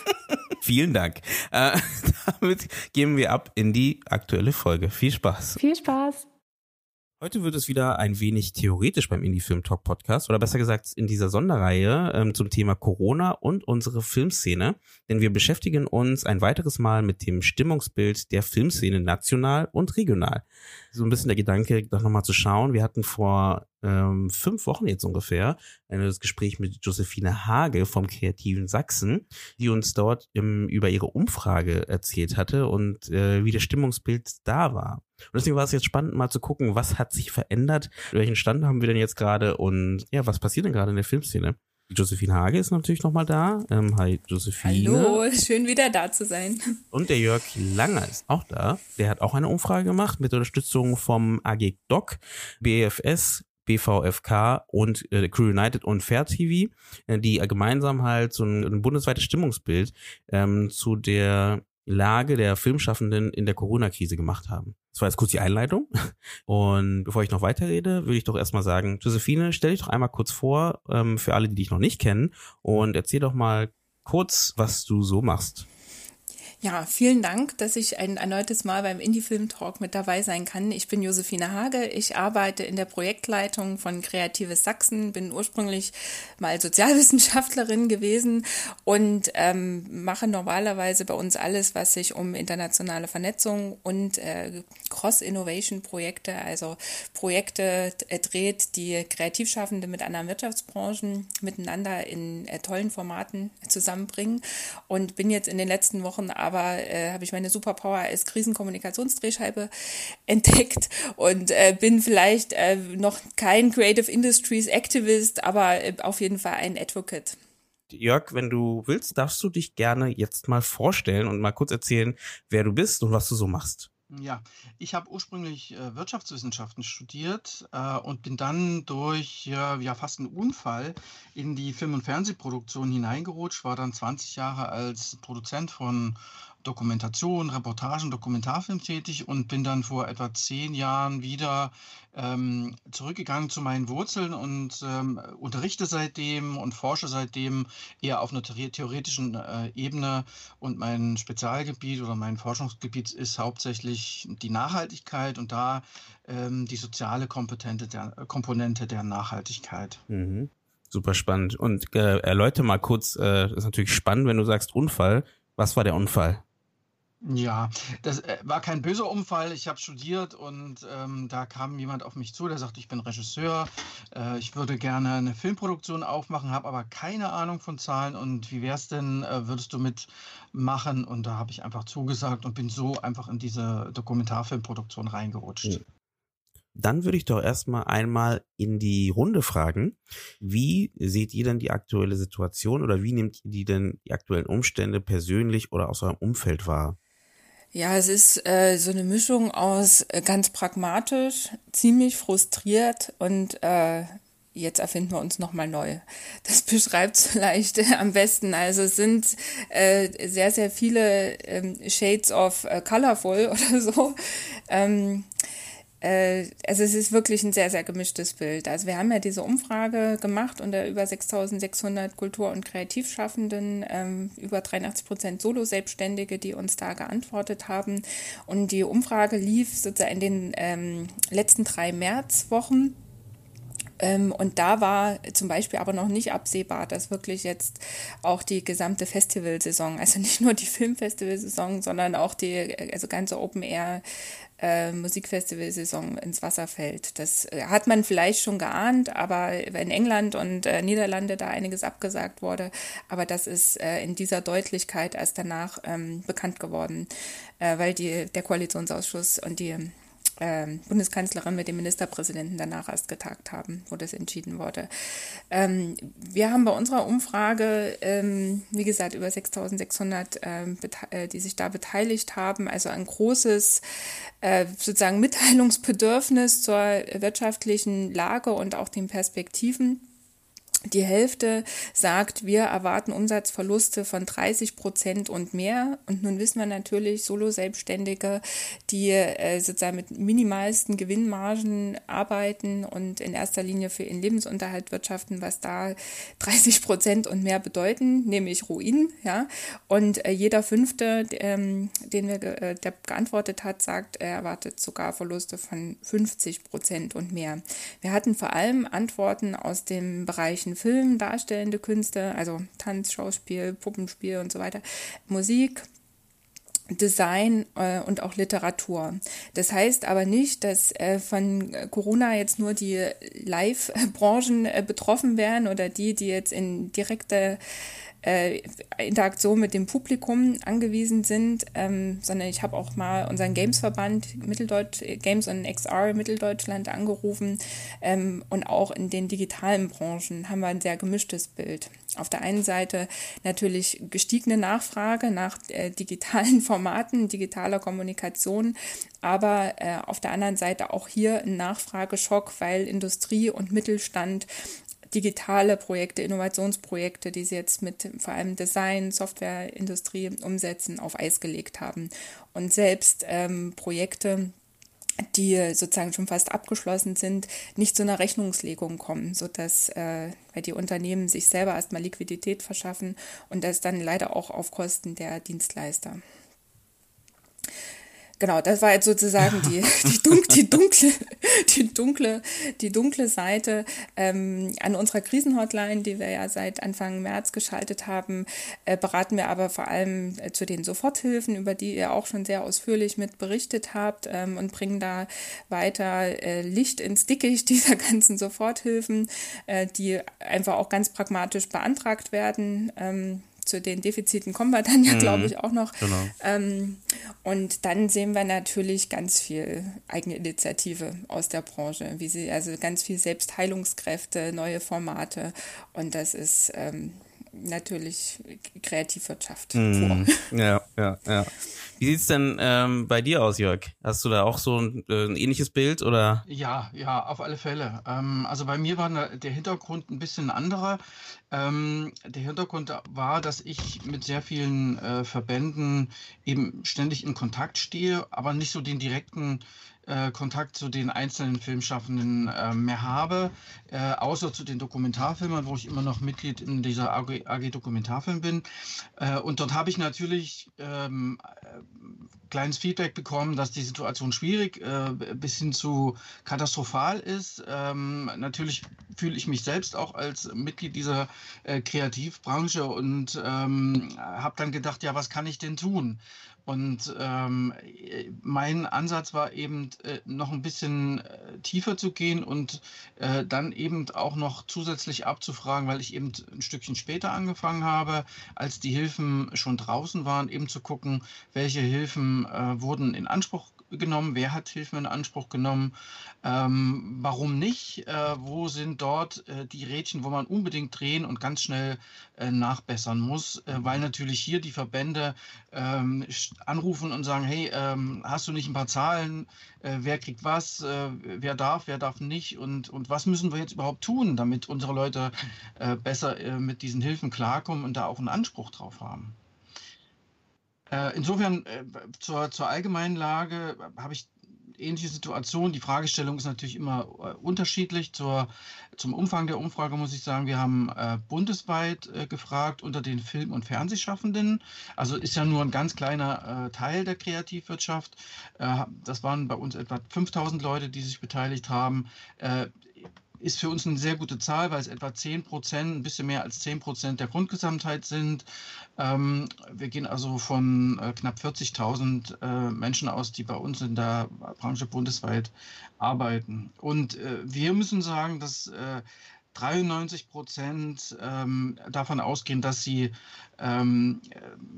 Vielen Dank. Äh, damit gehen wir ab in die aktuelle Folge. Viel Spaß. Viel Spaß. Heute wird es wieder ein wenig theoretisch beim Indie Film Talk Podcast oder besser gesagt in dieser Sonderreihe ähm, zum Thema Corona und unsere Filmszene, denn wir beschäftigen uns ein weiteres Mal mit dem Stimmungsbild der Filmszene national und regional. So ein bisschen der Gedanke, doch nochmal zu schauen. Wir hatten vor ähm, fünf Wochen jetzt ungefähr ein Gespräch mit Josephine Hage vom Kreativen Sachsen, die uns dort im, über ihre Umfrage erzählt hatte und äh, wie das Stimmungsbild da war. Und deswegen war es jetzt spannend, mal zu gucken, was hat sich verändert, welchen Stand haben wir denn jetzt gerade und ja, was passiert denn gerade in der Filmszene? Josephine Hage ist natürlich nochmal da. Ähm, hi, Josephine. Hallo, schön wieder da zu sein. Und der Jörg Langer ist auch da. Der hat auch eine Umfrage gemacht mit Unterstützung vom AG Doc, BFS, BVFK und äh, Crew United und Fair TV, äh, die gemeinsam halt so ein, ein bundesweites Stimmungsbild ähm, zu der Lage der Filmschaffenden in der Corona-Krise gemacht haben. Das war jetzt kurz die Einleitung. Und bevor ich noch weiterrede, würde ich doch erstmal sagen, Josephine, stell dich doch einmal kurz vor, ähm, für alle, die dich noch nicht kennen, und erzähl doch mal kurz, was du so machst. Ja, vielen Dank, dass ich ein erneutes Mal beim Indie-Film Talk mit dabei sein kann. Ich bin Josephine Hage. Ich arbeite in der Projektleitung von Kreatives Sachsen, bin ursprünglich mal Sozialwissenschaftlerin gewesen und ähm, mache normalerweise bei uns alles, was sich um internationale Vernetzung und äh, Cross-Innovation-Projekte, also Projekte äh, dreht, die Kreativschaffende mit anderen Wirtschaftsbranchen miteinander in äh, tollen Formaten zusammenbringen. Und bin jetzt in den letzten Wochen äh, habe ich meine Superpower als Krisenkommunikationsdrehscheibe entdeckt und äh, bin vielleicht äh, noch kein Creative Industries Activist, aber äh, auf jeden Fall ein Advocate. Jörg, wenn du willst, darfst du dich gerne jetzt mal vorstellen und mal kurz erzählen, wer du bist und was du so machst. Ja, ich habe ursprünglich äh, Wirtschaftswissenschaften studiert äh, und bin dann durch äh, ja fast einen Unfall in die Film- und Fernsehproduktion hineingerutscht, war dann 20 Jahre als Produzent von Dokumentation, Reportagen, Dokumentarfilm tätig und bin dann vor etwa zehn Jahren wieder ähm, zurückgegangen zu meinen Wurzeln und ähm, unterrichte seitdem und forsche seitdem eher auf einer theoretischen äh, Ebene. Und mein Spezialgebiet oder mein Forschungsgebiet ist hauptsächlich die Nachhaltigkeit und da ähm, die soziale Komponente der, Komponente der Nachhaltigkeit. Mhm. Super spannend. Und äh, erläutere mal kurz, äh, ist natürlich spannend, wenn du sagst Unfall. Was war der Unfall? Ja, das äh, war kein böser Unfall. Ich habe studiert und ähm, da kam jemand auf mich zu, der sagte, ich bin Regisseur, äh, ich würde gerne eine Filmproduktion aufmachen, habe aber keine Ahnung von Zahlen und wie wär's denn, äh, würdest du mitmachen? Und da habe ich einfach zugesagt und bin so einfach in diese Dokumentarfilmproduktion reingerutscht. Ja. Dann würde ich doch erstmal einmal in die Runde fragen, wie seht ihr denn die aktuelle Situation oder wie nehmt ihr denn die aktuellen Umstände persönlich oder aus eurem Umfeld wahr? Ja, es ist äh, so eine Mischung aus äh, ganz pragmatisch, ziemlich frustriert und äh, jetzt erfinden wir uns nochmal neu. Das beschreibt es vielleicht äh, am besten. Also es sind äh, sehr, sehr viele ähm, Shades of äh, Colorful oder so. Ähm, äh, also es ist wirklich ein sehr, sehr gemischtes Bild. Also wir haben ja diese Umfrage gemacht unter über 6600 Kultur- und Kreativschaffenden, ähm, über 83 Prozent Solo-Selbstständige, die uns da geantwortet haben. Und die Umfrage lief sozusagen in den ähm, letzten drei Märzwochen Ähm, und da war zum Beispiel aber noch nicht absehbar, dass wirklich jetzt auch die gesamte Festivalsaison, also nicht nur die Filmfestivalsaison, sondern auch die also ganze Open Air äh, Musikfestivalsaison ins Wasser fällt. Das äh, hat man vielleicht schon geahnt, aber in England und äh, Niederlande da einiges abgesagt wurde. Aber das ist äh, in dieser Deutlichkeit erst danach ähm, bekannt geworden, äh, weil die, der Koalitionsausschuss und die ähm, Bundeskanzlerin mit dem Ministerpräsidenten danach erst getagt haben, wo das entschieden wurde. Ähm, wir haben bei unserer Umfrage, ähm, wie gesagt, über 6600, ähm, äh, die sich da beteiligt haben, also ein großes äh, sozusagen Mitteilungsbedürfnis zur wirtschaftlichen Lage und auch den Perspektiven. Die Hälfte sagt, wir erwarten Umsatzverluste von 30 Prozent und mehr. Und nun wissen wir natürlich, Solo-Selbstständige, die äh, sozusagen mit minimalsten Gewinnmargen arbeiten und in erster Linie für ihren Lebensunterhalt wirtschaften, was da 30 Prozent und mehr bedeuten, nämlich Ruin. Ja? Und äh, jeder Fünfte, ähm, den wir, äh, der geantwortet hat, sagt, er erwartet sogar Verluste von 50 Prozent und mehr. Wir hatten vor allem Antworten aus dem Bereichen Film, darstellende Künste, also Tanz, Schauspiel, Puppenspiel und so weiter, Musik, Design äh, und auch Literatur. Das heißt aber nicht, dass äh, von Corona jetzt nur die Live-Branchen äh, betroffen wären oder die, die jetzt in direkte äh, Interaktion mit dem Publikum angewiesen sind, ähm, sondern ich habe auch mal unseren Gamesverband Mitteldeutsch, Games und XR Mitteldeutschland angerufen ähm, und auch in den digitalen Branchen haben wir ein sehr gemischtes Bild. Auf der einen Seite natürlich gestiegene Nachfrage nach äh, digitalen Formaten, digitaler Kommunikation, aber äh, auf der anderen Seite auch hier ein Nachfrageschock, weil Industrie und Mittelstand digitale Projekte, Innovationsprojekte, die sie jetzt mit vor allem Design, Softwareindustrie umsetzen, auf Eis gelegt haben. Und selbst ähm, Projekte, die sozusagen schon fast abgeschlossen sind, nicht zu einer Rechnungslegung kommen, sodass äh, die Unternehmen sich selber erstmal Liquidität verschaffen und das dann leider auch auf Kosten der Dienstleister. Genau, das war jetzt sozusagen die, die, dunk, die, dunkle, die, dunkle, die dunkle Seite ähm, an unserer Krisenhotline, die wir ja seit Anfang März geschaltet haben, äh, beraten wir aber vor allem äh, zu den Soforthilfen, über die ihr auch schon sehr ausführlich mit berichtet habt ähm, und bringen da weiter äh, Licht ins Dickicht dieser ganzen Soforthilfen, äh, die einfach auch ganz pragmatisch beantragt werden. Ähm, zu den Defiziten kommen wir dann ja, mhm. glaube ich, auch noch. Genau. Ähm, und dann sehen wir natürlich ganz viel Eigeninitiative aus der Branche, wie sie, also ganz viel Selbstheilungskräfte, neue Formate. Und das ist ähm, natürlich Kreativwirtschaft mhm. Ja, ja, ja. Wie sieht es denn ähm, bei dir aus, Jörg? Hast du da auch so ein, äh, ein ähnliches Bild oder? Ja, ja, auf alle Fälle. Ähm, also bei mir war der Hintergrund ein bisschen anderer. Ähm, der Hintergrund war, dass ich mit sehr vielen äh, Verbänden eben ständig in Kontakt stehe, aber nicht so den direkten äh, Kontakt zu den einzelnen Filmschaffenden äh, mehr habe, äh, außer zu den Dokumentarfilmern, wo ich immer noch Mitglied in dieser AG, AG Dokumentarfilm bin. Äh, und dort habe ich natürlich ähm, äh, kleines Feedback bekommen, dass die Situation schwierig bis hin zu katastrophal ist. Ähm, natürlich fühle ich mich selbst auch als Mitglied dieser Kreativbranche und ähm, habe dann gedacht, ja, was kann ich denn tun? Und ähm, mein Ansatz war eben äh, noch ein bisschen äh, tiefer zu gehen und äh, dann eben auch noch zusätzlich abzufragen, weil ich eben ein Stückchen später angefangen habe, als die Hilfen schon draußen waren, eben zu gucken, welche Hilfen äh, wurden in Anspruch genommen, wer hat Hilfen in Anspruch genommen, ähm, warum nicht, äh, wo sind dort äh, die Rädchen, wo man unbedingt drehen und ganz schnell äh, nachbessern muss, äh, weil natürlich hier die Verbände ähm, anrufen und sagen, hey, ähm, hast du nicht ein paar Zahlen, äh, wer kriegt was, äh, wer darf, wer darf nicht? Und, und was müssen wir jetzt überhaupt tun, damit unsere Leute besser mit diesen Hilfen klarkommen und da auch einen Anspruch drauf haben. Äh, insofern äh, zur, zur allgemeinen Lage äh, habe ich ähnliche Situationen. Die Fragestellung ist natürlich immer unterschiedlich. Zur, zum Umfang der Umfrage muss ich sagen, wir haben bundesweit gefragt unter den Film- und Fernsehschaffenden. Also ist ja nur ein ganz kleiner Teil der Kreativwirtschaft. das waren bei uns etwa 5000 Leute, die sich beteiligt haben ist für uns eine sehr gute Zahl, weil es etwa 10 Prozent, ein bisschen mehr als 10 Prozent der Grundgesamtheit sind. Ähm, wir gehen also von äh, knapp 40.000 äh, Menschen aus, die bei uns in der Branche bundesweit arbeiten. Und äh, wir müssen sagen, dass 93 Prozent ähm, davon ausgehen, dass sie ähm,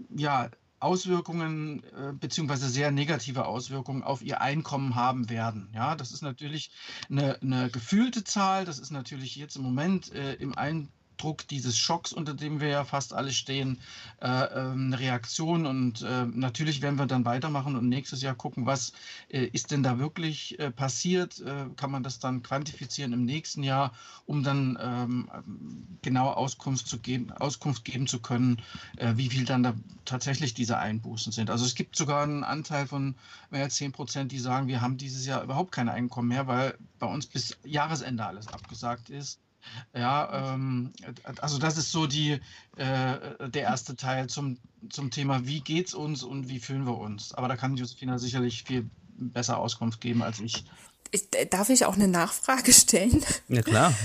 ja, Auswirkungen äh, beziehungsweise sehr negative Auswirkungen auf ihr Einkommen haben werden. Ja, das ist natürlich eine, eine gefühlte Zahl. Das ist natürlich jetzt im Moment äh, im Ein Druck dieses Schocks, unter dem wir ja fast alle stehen, äh, ähm, eine Reaktion. Und äh, natürlich werden wir dann weitermachen und nächstes Jahr gucken, was äh, ist denn da wirklich passiert. Kann man das dann quantifizieren im nächsten Jahr, um dann ähm, genau Auskunft, zu geben, Auskunft geben zu können, wie viel dann da tatsächlich diese Einbußen sind. Also es gibt sogar einen Anteil von mehr als 10 Prozent, die sagen, wir haben dieses Jahr überhaupt kein Einkommen mehr, weil bei uns bis Jahresende alles abgesagt ist. Ja, ähm, also das ist so die, äh, der erste Teil zum, zum Thema, wie geht's uns und wie fühlen wir uns. Aber da kann Josefina sicherlich viel besser Auskunft geben als ich. ich darf ich auch eine Nachfrage stellen? Ja, klar.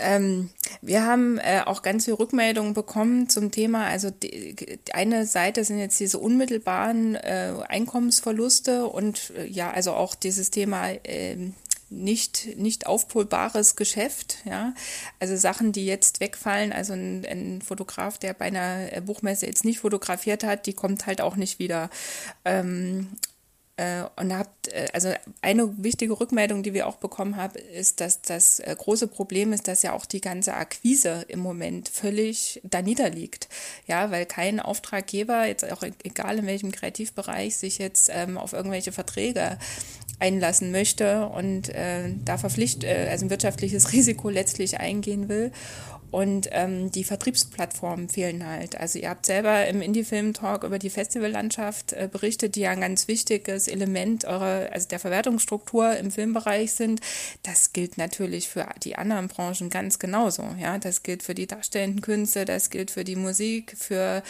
Ähm, wir haben äh, auch ganz viele Rückmeldungen bekommen zum Thema, also die, die eine Seite sind jetzt diese unmittelbaren äh, Einkommensverluste und äh, ja, also auch dieses Thema ähm, nicht, nicht aufpolbares Geschäft, ja. Also Sachen, die jetzt wegfallen, also ein, ein Fotograf, der bei einer Buchmesse jetzt nicht fotografiert hat, die kommt halt auch nicht wieder. Ähm, äh, und habt, äh, also eine wichtige Rückmeldung, die wir auch bekommen haben, ist, dass das äh, große Problem ist, dass ja auch die ganze Akquise im Moment völlig da niederliegt. Ja, weil kein Auftraggeber, jetzt auch e-, egal in welchem Kreativbereich, sich jetzt ähm, auf irgendwelche Verträge einlassen möchte und äh, da verpflichtet, äh, also ein wirtschaftliches Risiko letztlich eingehen will. Und ähm, die Vertriebsplattformen fehlen halt. Also ihr habt selber im Indie-Film-Talk über die Festivallandschaft äh, berichtet, die ja ein ganz wichtiges Element eurer, also der Verwertungsstruktur im Filmbereich sind. Das gilt natürlich für die anderen Branchen ganz genauso. Ja, das gilt für die darstellenden Künste, das gilt für die Musik, für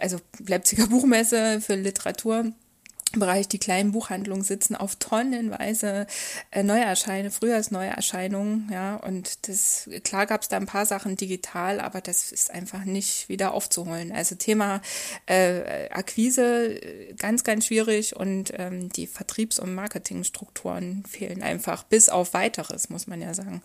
also Leipziger Buchmesse, für Literatur. Bereich die kleinen Buchhandlungen sitzen auf tonnenweise äh, Neuerscheinungen, Frühjahrsneuerscheinungen, ja, und das, klar gab es da ein paar Sachen digital, aber das ist einfach nicht wieder aufzuholen. Also Thema äh, Akquise ganz, ganz schwierig und ähm, die Vertriebs- und Marketingstrukturen fehlen einfach bis auf weiteres, muss man ja sagen.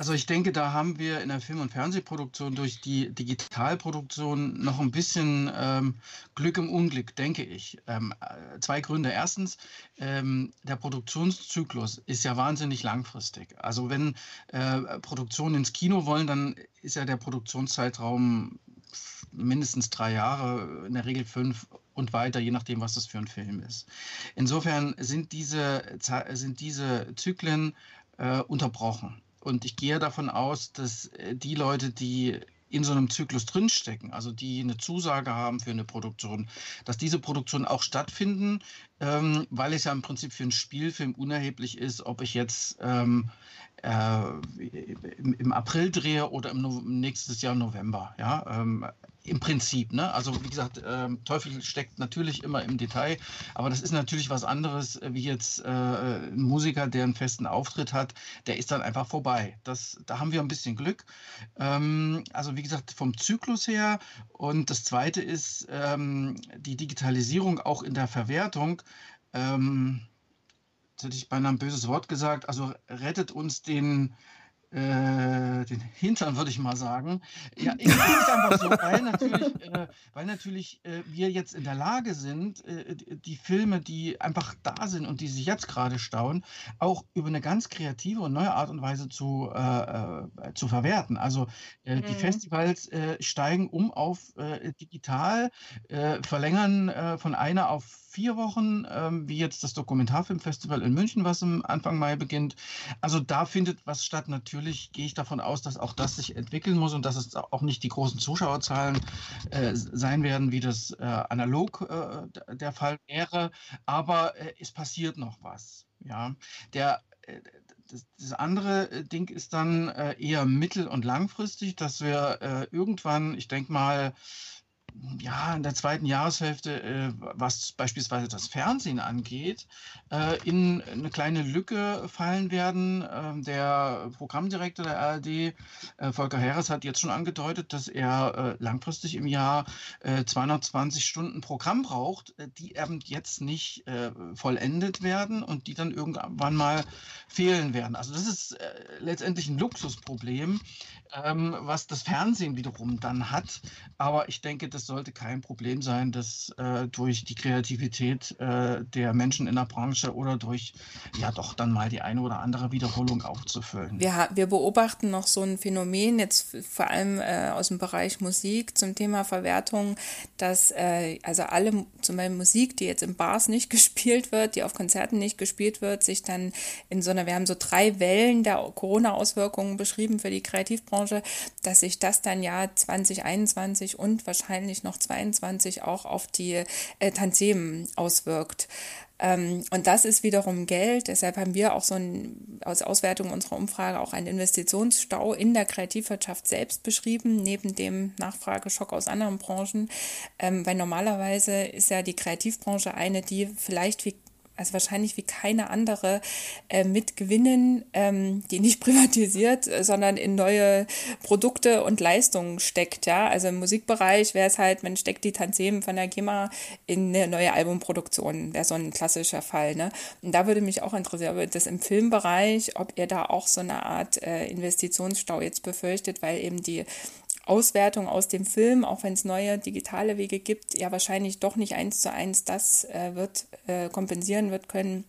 Also ich denke, da haben wir in der Film- und Fernsehproduktion durch die Digitalproduktion noch ein bisschen ähm, Glück im Unglück, denke ich. Ähm, äh, zwei Gründe. Erstens, ähm, der Produktionszyklus ist ja wahnsinnig langfristig. Also wenn äh, Produktionen ins Kino wollen, dann ist ja der Produktionszeitraum mindestens drei Jahre, in der Regel fünf und weiter, je nachdem, was das für ein Film ist. Insofern sind diese, sind diese Zyklen äh, unterbrochen. Und ich gehe davon aus, dass äh, die Leute, die in so einem Zyklus drinstecken, also die eine Zusage haben für eine Produktion, dass diese Produktionen auch stattfinden, ähm, weil es ja im Prinzip für einen Spielfilm unerheblich ist, ob ich jetzt ähm, äh, im, April drehe oder im no nächstes Jahr November. Ja? Ähm, im Prinzip, ne? Also wie gesagt, ähm, Teufel steckt natürlich immer im Detail, aber das ist natürlich was anderes, äh, wie jetzt äh, ein Musiker, der einen festen Auftritt hat, der ist dann einfach vorbei. Das, da haben wir ein bisschen Glück. Ähm, also wie gesagt, vom Zyklus her. Und das Zweite ist ähm, die Digitalisierung auch in der Verwertung. Ähm, jetzt hätte ich beinahe ein böses Wort gesagt, also rettet uns den äh, den Hintern, würde ich mal sagen. Ja, ich finde es einfach so, weil natürlich, äh, weil natürlich äh, wir jetzt in der Lage sind, äh, die Filme, die einfach da sind und die sich jetzt gerade stauen, auch über eine ganz kreative und neue Art und Weise zu, äh, zu verwerten. Also mhm. die Festivals steigen um auf digital, verlängern von einer auf vier Wochen, ähm, wie jetzt das Dokumentarfilmfestival in München, was im Anfang Mai beginnt. Also da findet was statt. Natürlich gehe ich davon aus, dass auch das sich entwickeln muss und dass es auch nicht die großen Zuschauerzahlen äh, sein werden, wie das äh, analog äh, der Fall wäre. Aber äh, es passiert noch was. Ja, der äh, das, andere äh, Ding ist dann eher mittel- und langfristig, dass wir irgendwann, ich denke mal, ja, in der zweiten Jahreshälfte, äh, was beispielsweise das Fernsehen angeht, äh, in eine kleine Lücke fallen werden. Ähm, der Programmdirektor der ARD, äh, Volker Harris, hat jetzt schon angedeutet, dass er äh, langfristig im Jahr 220 äh, Stunden Programm braucht, äh, die eben jetzt nicht vollendet werden und die dann irgendwann mal fehlen werden. Also das ist letztendlich ein Luxusproblem, ähm, was das Fernsehen wiederum dann hat. Aber ich denke, das sollte kein Problem sein, das äh, durch die Kreativität äh, der Menschen in der Branche oder durch ja doch dann mal die eine oder andere Wiederholung aufzufüllen. Wir, wir beobachten noch so ein Phänomen, jetzt vor allem äh, aus dem Bereich Musik zum Thema Verwertung, dass äh, also alle zum Beispiel Musik, die jetzt in Bars nicht gespielt wird, die auf Konzerten nicht gespielt wird, sich dann in so einer, wir haben so drei Wellen der Corona-Auswirkungen beschrieben für die Kreativbranche, dass sich das dann ja 2021 und wahrscheinlich noch 22 auch auf die äh, Tantiemen auswirkt. Ähm, und das ist wiederum Geld. Deshalb haben wir auch so ein, aus Auswertung unserer Umfrage auch einen Investitionsstau in der Kreativwirtschaft selbst beschrieben, neben dem Nachfrageschock aus anderen Branchen. Ähm, weil normalerweise ist ja die Kreativbranche eine, die vielleicht wie also wahrscheinlich wie keine andere, äh, mit Gewinnen, ähm, die nicht privatisiert, äh, sondern in neue Produkte und Leistungen steckt. Ja, also im Musikbereich wäre es halt, man steckt die Tanzem von der GEMA in eine neue Albumproduktion, wäre so ein klassischer Fall. Ne? Und da würde mich auch interessieren, ob das im Filmbereich, ob ihr da auch so eine Art äh, Investitionsstau jetzt befürchtet, weil eben die Auswertung aus dem Film, auch wenn es neue digitale Wege gibt, ja wahrscheinlich doch nicht eins zu eins das äh, wird äh, kompensieren wird können,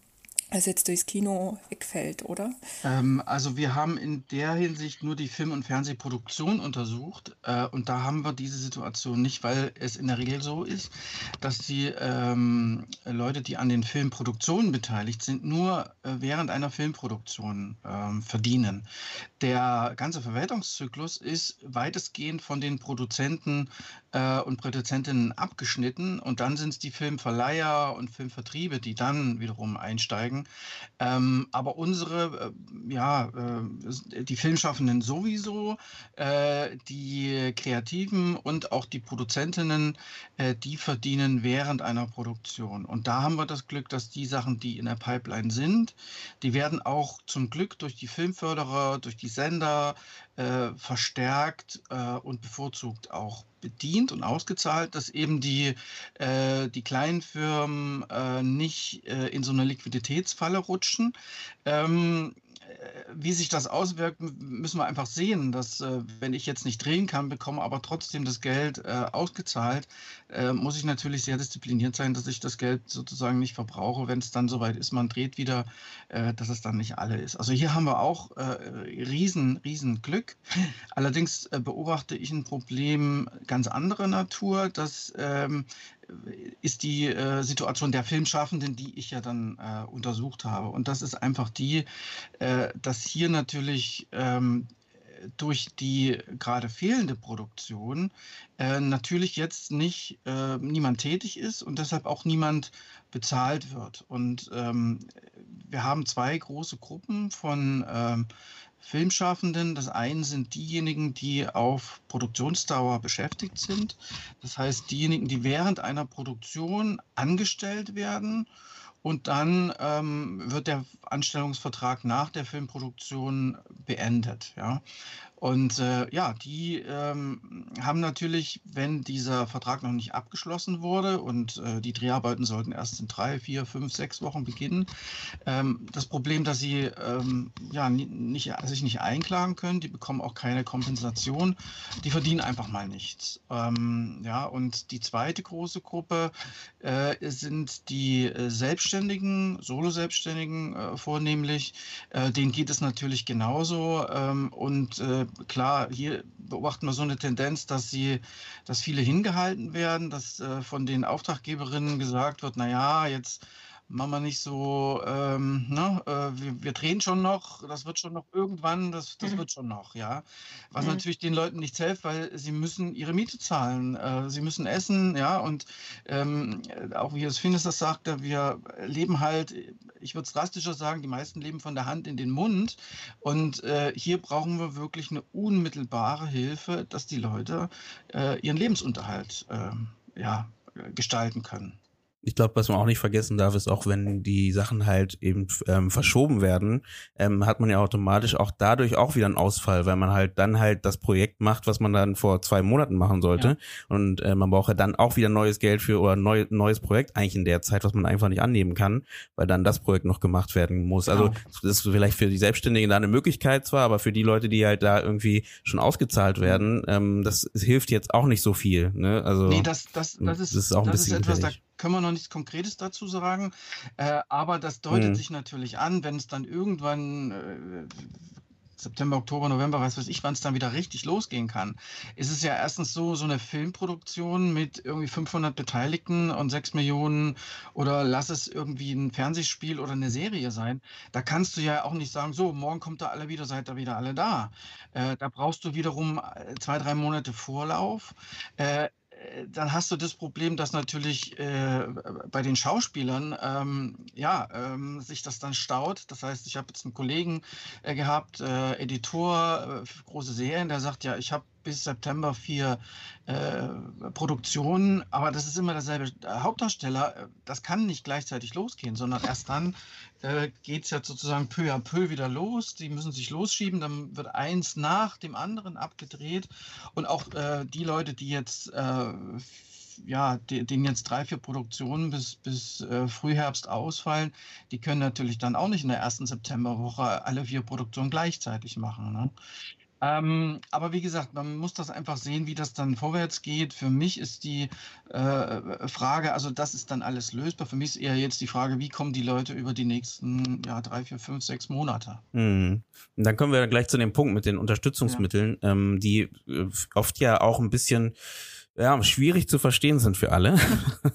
was jetzt durchs Kino wegfällt, oder? Ähm, also wir haben in der Hinsicht nur die Film- und Fernsehproduktion untersucht äh, und da haben wir diese Situation nicht, weil es in der Regel so ist, dass die ähm, Leute, die an den Filmproduktionen beteiligt sind, nur äh, während einer Filmproduktion ähm, verdienen. Der ganze Verwertungszyklus ist weitestgehend von den Produzenten äh, und Produzentinnen abgeschnitten und dann sind es die Filmverleiher und Filmvertriebe, die dann wiederum einsteigen ähm, aber unsere, äh, ja, äh, die Filmschaffenden sowieso, äh, die Kreativen und auch die Produzentinnen, äh, die verdienen während einer Produktion. Und da haben wir das Glück, dass die Sachen, die in der Pipeline sind, die werden auch zum Glück durch die Filmförderer, durch die Sender äh, verstärkt äh, und bevorzugt auch bedient und ausgezahlt, dass eben die, äh, die kleinen Firmen äh, nicht äh, in so eine Liquiditätsfalle rutschen. Ähm, wie sich das auswirkt, müssen wir einfach sehen, dass äh, wenn ich jetzt nicht drehen kann, bekomme aber trotzdem das Geld äh, ausgezahlt, äh, muss ich natürlich sehr diszipliniert sein, dass ich das Geld sozusagen nicht verbrauche, wenn es dann soweit ist, man dreht wieder, dass es dann nicht alle ist. Also hier haben wir auch riesen, riesen Glück. Allerdings beobachte ich ein Problem ganz anderer Natur, dass ähm, ist die äh, Situation der Filmschaffenden, die ich ja dann äh, untersucht habe. Und das ist einfach die, äh, dass hier natürlich ähm, durch die gerade fehlende Produktion äh, natürlich jetzt nicht äh, niemand tätig ist und deshalb auch niemand bezahlt wird. Und ähm, wir haben zwei große Gruppen von ähm, Filmschaffenden. Das eine sind diejenigen, die auf Produktionsdauer beschäftigt sind. Das heißt, diejenigen, die während einer Produktion angestellt werden und dann ähm, wird der Anstellungsvertrag nach der Filmproduktion beendet. Ja. Und äh, ja, die ähm, haben natürlich, wenn dieser Vertrag noch nicht abgeschlossen wurde und äh, die Dreharbeiten sollten erst in drei, vier, fünf, sechs Wochen beginnen, ähm, das Problem, dass sie ähm, ja, nicht, sich nicht einklagen können, die bekommen auch keine Kompensation, die verdienen einfach mal nichts. Ähm, ja, und die zweite große Gruppe äh, sind die äh, Selbstständigen, Solo-Selbstständigen äh, vornehmlich, äh, denen geht es natürlich genauso. Ähm, und äh, klar, hier beobachten wir so eine Tendenz, dass sie, dass viele hingehalten werden, dass äh, von den Auftraggeberinnen gesagt wird, naja, jetzt machen wir nicht so, ähm, ne, äh, wir, wir, drehen schon noch, das wird schon noch irgendwann, das, das mhm. wird schon noch, ja. Was mhm. natürlich den Leuten nichts hilft, weil sie müssen ihre Miete zahlen, äh, sie müssen essen, ja, und ähm, auch wie es Finnes das sagte, wir leben halt, ich würde es drastischer sagen, die meisten leben von der Hand in den Mund und äh, hier brauchen wir wirklich eine unmittelbare Hilfe, dass die Leute äh, ihren Lebensunterhalt ähm, ja, gestalten können ich glaube, was man auch nicht vergessen darf, ist auch, wenn die Sachen halt eben ähm, verschoben werden, ähm, hat man ja automatisch auch dadurch auch wieder einen Ausfall, weil man halt dann halt das Projekt macht, was man dann vor zwei Monaten machen sollte. Ja. Und äh, man braucht ja dann auch wieder neues Geld für oder neu, neues Projekt eigentlich in der Zeit, was man einfach nicht annehmen kann, weil dann das Projekt noch gemacht werden muss. Also genau. das ist vielleicht für die Selbstständigen da eine Möglichkeit zwar, aber für die Leute, die halt da irgendwie schon ausgezahlt werden, ähm, das hilft jetzt auch nicht so viel. Ne? Also nee, das, das, das, ist, das ist auch ein bisschen ist etwas, da können wir noch nichts Konkretes dazu sagen, äh, aber das deutet mhm. sich natürlich an, wenn es dann irgendwann äh, September, Oktober, November, weiß was ich, wann es dann wieder richtig losgehen kann, ist es ja erstens so, so eine Filmproduktion mit irgendwie 500 Beteiligten und 6 Millionen oder lass es irgendwie ein Fernsehspiel oder eine Serie sein. Da kannst du ja auch nicht sagen, so, morgen kommt da alle wieder, seid ihr wieder alle da. Äh, da brauchst du wiederum äh, zwei, drei Monate Vorlauf. Äh, dann hast du das Problem, dass natürlich äh, bei den Schauspielern ähm, ja, ähm, sich das dann staut. Das heißt, ich habe jetzt einen Kollegen äh, gehabt, äh, Editor, äh, große Serien, der sagt, ja, ich habe bis September vier äh, Produktionen, aber das ist immer derselbe Hauptdarsteller. Das kann nicht gleichzeitig losgehen, sondern erst dann äh, geht es ja sozusagen peu à peu wieder los. Die müssen sich losschieben, dann wird eins nach dem anderen abgedreht. Und auch äh, die Leute, die jetzt äh, ja, denen jetzt drei, vier Produktionen bis, bis äh, Frühherbst ausfallen, die können natürlich dann auch nicht in der ersten Septemberwoche alle vier Produktionen gleichzeitig machen. Ne? Ähm, aber wie gesagt, man muss das einfach sehen, wie das dann vorwärts geht. Für mich ist die äh, Frage, also das ist dann alles lösbar. Für mich ist eher jetzt die Frage, wie kommen die Leute über die nächsten ja, drei, vier, fünf, sechs Monate. Mhm. dann kommen wir gleich zu dem Punkt mit den Unterstützungsmitteln, ja. ähm, die äh, oft ja auch ein bisschen ja, schwierig zu verstehen sind für alle,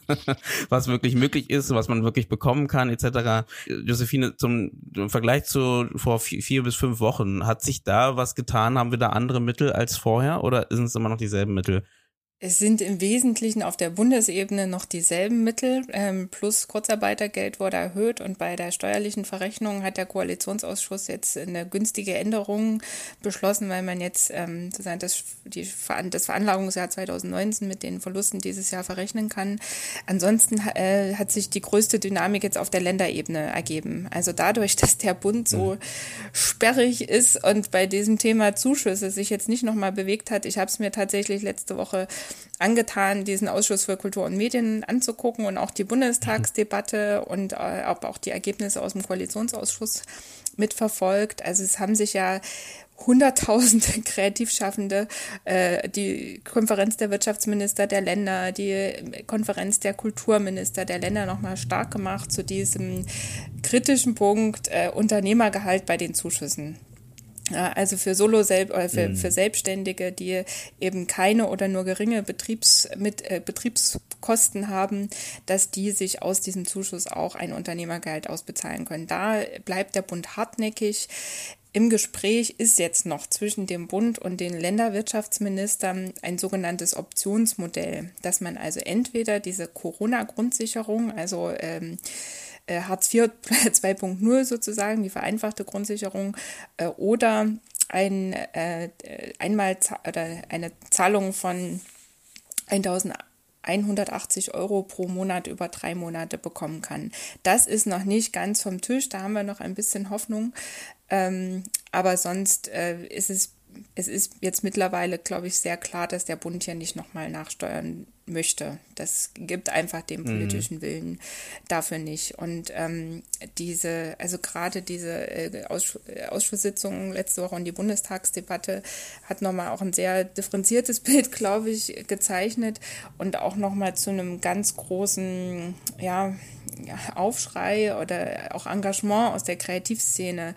was wirklich möglich ist, was man wirklich bekommen kann, etc. Josephine, zum Vergleich zu vor vier, vier, bis fünf Wochen, hat sich da was getan? Haben wir da andere Mittel als vorher oder sind es immer noch dieselben Mittel? Es sind im Wesentlichen auf der Bundesebene noch dieselben Mittel, ähm, plus Kurzarbeitergeld wurde erhöht und bei der steuerlichen Verrechnung hat der Koalitionsausschuss jetzt eine günstige Änderung beschlossen, weil man jetzt ähm, das, die, das Veranlagungsjahr 2019 mit den Verlusten dieses Jahr verrechnen kann. Ansonsten äh, hat sich die größte Dynamik jetzt auf der Länderebene ergeben. Also dadurch, dass der Bund so mhm. sperrig ist und bei diesem Thema Zuschüsse sich jetzt nicht nochmal bewegt hat, ich habe es mir tatsächlich letzte Woche angetan, diesen Ausschuss für Kultur und Medien anzugucken und auch die Bundestagsdebatte und äh, auch die Ergebnisse aus dem Koalitionsausschuss mitverfolgt. Also es haben sich ja Hunderttausende Kreativschaffende, äh, die Konferenz der Wirtschaftsminister der Länder, die Konferenz der Kulturminister der Länder nochmal stark gemacht zu diesem kritischen Punkt äh, Unternehmergehalt bei den Zuschüssen. Also für Solo selb oder für, mhm. für Selbstständige, die eben keine oder nur geringe Betriebs mit äh, Betriebskosten haben, dass die sich aus diesem Zuschuss auch ein Unternehmergehalt ausbezahlen können. Da bleibt der Bund hartnäckig. Im Gespräch ist jetzt noch zwischen dem Bund und den Länderwirtschaftsministern ein sogenanntes Optionsmodell, dass man also entweder diese Corona-Grundsicherung, also ähm, äh, Hartz IV 2.0 sozusagen, die vereinfachte Grundsicherung, äh, oder ein, äh, einmal oder eine Zahlung von 1180 Euro pro Monat über drei Monate bekommen kann. Das ist noch nicht ganz vom Tisch, da haben wir noch ein bisschen Hoffnung. Ähm, aber sonst äh, ist es es ist jetzt mittlerweile, glaube ich, sehr klar, dass der Bund hier nicht nochmal nachsteuern möchte. Das gibt einfach den mhm. politischen. Willen dafür nicht. Und ähm, diese, also gerade diese äh, Auss Ausschusssitzung letzte Woche und die Bundestagsdebatte hat nochmal auch ein sehr differenziertes Bild, glaube ich, gezeichnet und auch nochmal zu einem ganz großen, ja, Aufschrei oder auch Engagement aus der Kreativszene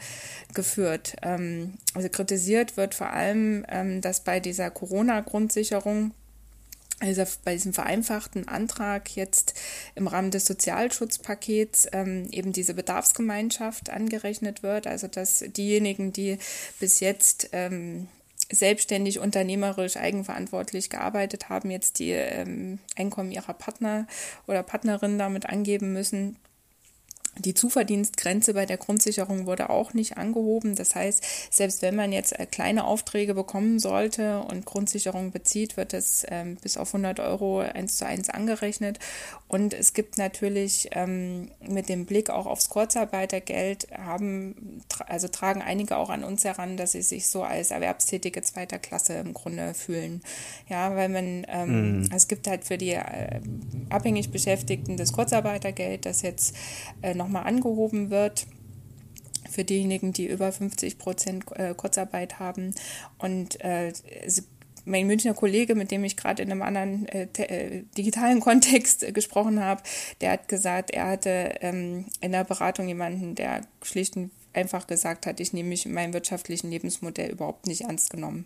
geführt. Ähm, also kritisiert wird vor allem, ähm, dass bei dieser Corona-Grundsicherung also bei diesem vereinfachten Antrag jetzt im Rahmen des Sozialschutzpakets ähm, eben diese Bedarfsgemeinschaft angerechnet wird, also dass diejenigen, die bis jetzt ähm, selbstständig, unternehmerisch, eigenverantwortlich gearbeitet haben, jetzt die ähm, Einkommen ihrer Partner oder Partnerin damit angeben müssen, die Zuverdienstgrenze bei der Grundsicherung wurde auch nicht angehoben. Das heißt, selbst wenn man jetzt äh, kleine Aufträge bekommen sollte und Grundsicherung bezieht, wird es ähm, bis auf 100 Euro eins zu eins angerechnet. Und es gibt natürlich ähm, mit dem Blick auch aufs Kurzarbeitergeld haben, also tragen einige auch an uns heran, dass sie sich so als Erwerbstätige zweiter Klasse im Grunde fühlen. Ja, weil man, ähm, mhm. es gibt halt für die äh, abhängig Beschäftigten das Kurzarbeitergeld, das jetzt äh, nochmal angehoben wird für diejenigen, die über 50 Prozent äh, Kurzarbeit haben. Und äh, mein Münchner Kollege, mit dem ich gerade in einem anderen äh, äh, digitalen Kontext gesprochen habe, der hat gesagt, er hatte ähm, in der Beratung jemanden, der schlicht und einfach gesagt hat, ich nehme mich in meinem wirtschaftlichen Lebensmodell überhaupt nicht ernst genommen,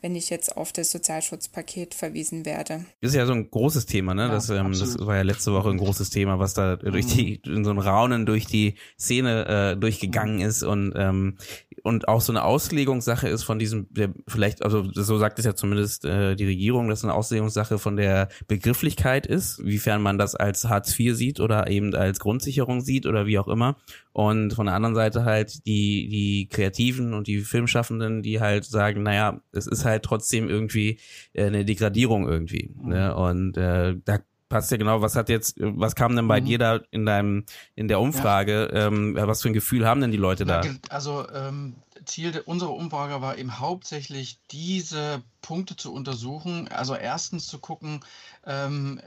wenn ich jetzt auf das Sozialschutzpaket verwiesen werde. Das ist ja so ein großes Thema, ne? Ja, das, ähm, das war ja letzte Woche ein großes Thema, was da durch die, in so ein Raunen durch die Szene äh, durchgegangen ist und ähm, und auch so eine Auslegungssache ist von diesem, der vielleicht, also so sagt es ja zumindest äh, die Regierung, dass eine Auslegungssache von der Begrifflichkeit ist, wiefern man das als Hartz IV sieht oder eben als Grundsicherung sieht oder wie auch immer. Und von der anderen Seite halt die, die Kreativen und die Filmschaffenden, die halt sagen, naja, es ist halt trotzdem irgendwie äh, eine Degradierung irgendwie. Ne? Und äh, da passt ja genau, was hat jetzt, was kam denn bei mhm. dir da in deinem, in der Umfrage, ja. ähm, was für ein Gefühl haben denn die Leute da? Also ähm, Ziel der, unserer Umfrage war eben hauptsächlich diese Punkte zu untersuchen. Also erstens zu gucken, ähm,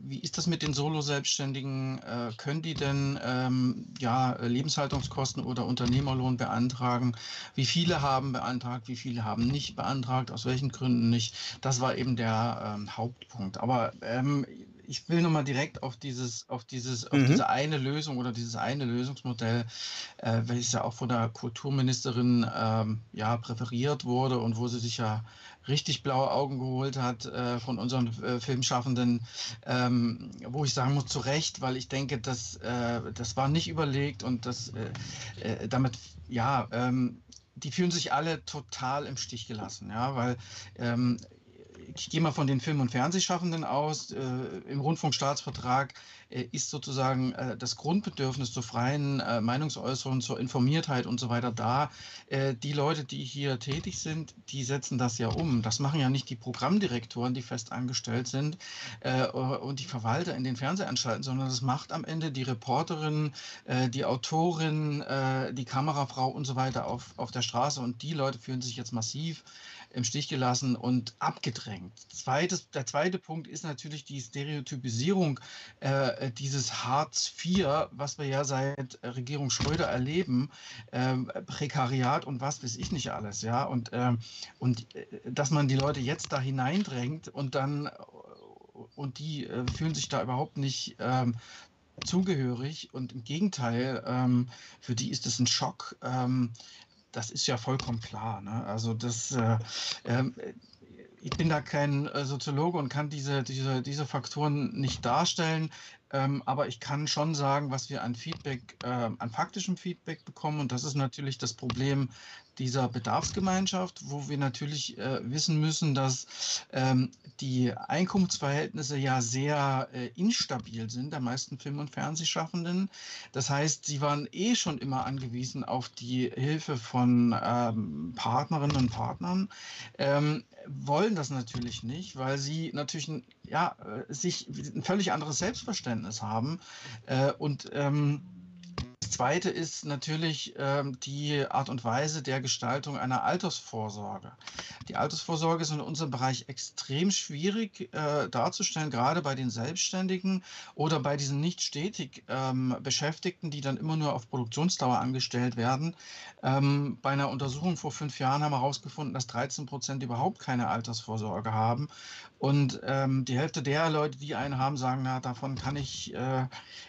wie ist das mit den Solo-Selbstständigen? Äh, können die denn ähm, ja, Lebenshaltungskosten oder Unternehmerlohn beantragen? Wie viele haben beantragt? Wie viele haben nicht beantragt? Aus welchen Gründen nicht? Das war eben der ähm, Hauptpunkt. Aber ähm, ich will nochmal direkt auf dieses, auf dieses, auf mhm. diese eine Lösung oder dieses eine Lösungsmodell, äh, welches ja auch von der Kulturministerin ähm, ja präferiert wurde und wo sie sich ja richtig blaue Augen geholt hat äh, von unseren äh, Filmschaffenden, ähm, wo ich sagen muss, zu Recht, weil ich denke, dass, äh, das war nicht überlegt und das äh, äh, damit, ja, ähm, die fühlen sich alle total im Stich gelassen, ja, weil ähm, ich gehe mal von den Film- und Fernsehschaffenden aus. Äh, Im Rundfunkstaatsvertrag äh, ist sozusagen äh, das Grundbedürfnis zur freien Meinungsäußerung, zur Informiertheit und so weiter da. Die Leute, die hier tätig sind, die setzen das ja um. Das machen ja nicht die Programmdirektoren, die fest angestellt sind und die Verwalter in den Fernsehanstalten, sondern das macht am Ende die Reporterin, die Autorin, die Kamerafrau und so weiter auf, auf der Straße. Und die Leute fühlen sich jetzt massiv im Stich gelassen und abgedrängt. Zweites, der zweite Punkt ist natürlich die Stereotypisierung äh, dieses Hartz IV, was wir ja seit Regierung Schröder erleben, äh, Prekariat und was weiß ich nicht alles, ja, und, äh, und äh, dass man die Leute jetzt da hineindrängt und dann und die äh, fühlen sich da überhaupt nicht ähm, zugehörig und im Gegenteil, ähm, für die ist es ein Schock, ähm, das ist ja vollkommen klar. Ne? Also das, äh, äh, ich bin da kein äh, Soziologe und kann diese, diese, diese Faktoren nicht darstellen. Ähm, aber ich kann schon sagen, was wir an Feedback, äh, an faktischem Feedback bekommen. Und das ist natürlich das Problem dieser Bedarfsgemeinschaft, wo wir natürlich äh, wissen müssen, dass ähm, die Einkommensverhältnisse ja sehr äh, instabil sind, der meisten Film- und Fernsehschaffenden. Das heißt, sie waren eh schon immer angewiesen auf die Hilfe von ähm, Partnerinnen und Partnern, ähm, wollen das natürlich nicht, weil sie natürlich ja, äh, sich ein völlig anderes Selbstverständnis haben äh, und ähm, zweite ist natürlich ähm, die Art und Weise der Gestaltung einer Altersvorsorge. Die Altersvorsorge ist in unserem Bereich extrem schwierig äh, darzustellen, gerade bei den Selbstständigen oder bei diesen nicht stetig ähm, Beschäftigten, die dann immer nur auf Produktionsdauer angestellt werden. Ähm, bei einer Untersuchung vor fünf Jahren haben wir herausgefunden, dass 13 Prozent überhaupt keine Altersvorsorge haben. Und ähm, die Hälfte der Leute, die einen haben, sagen, na, davon kann ich äh,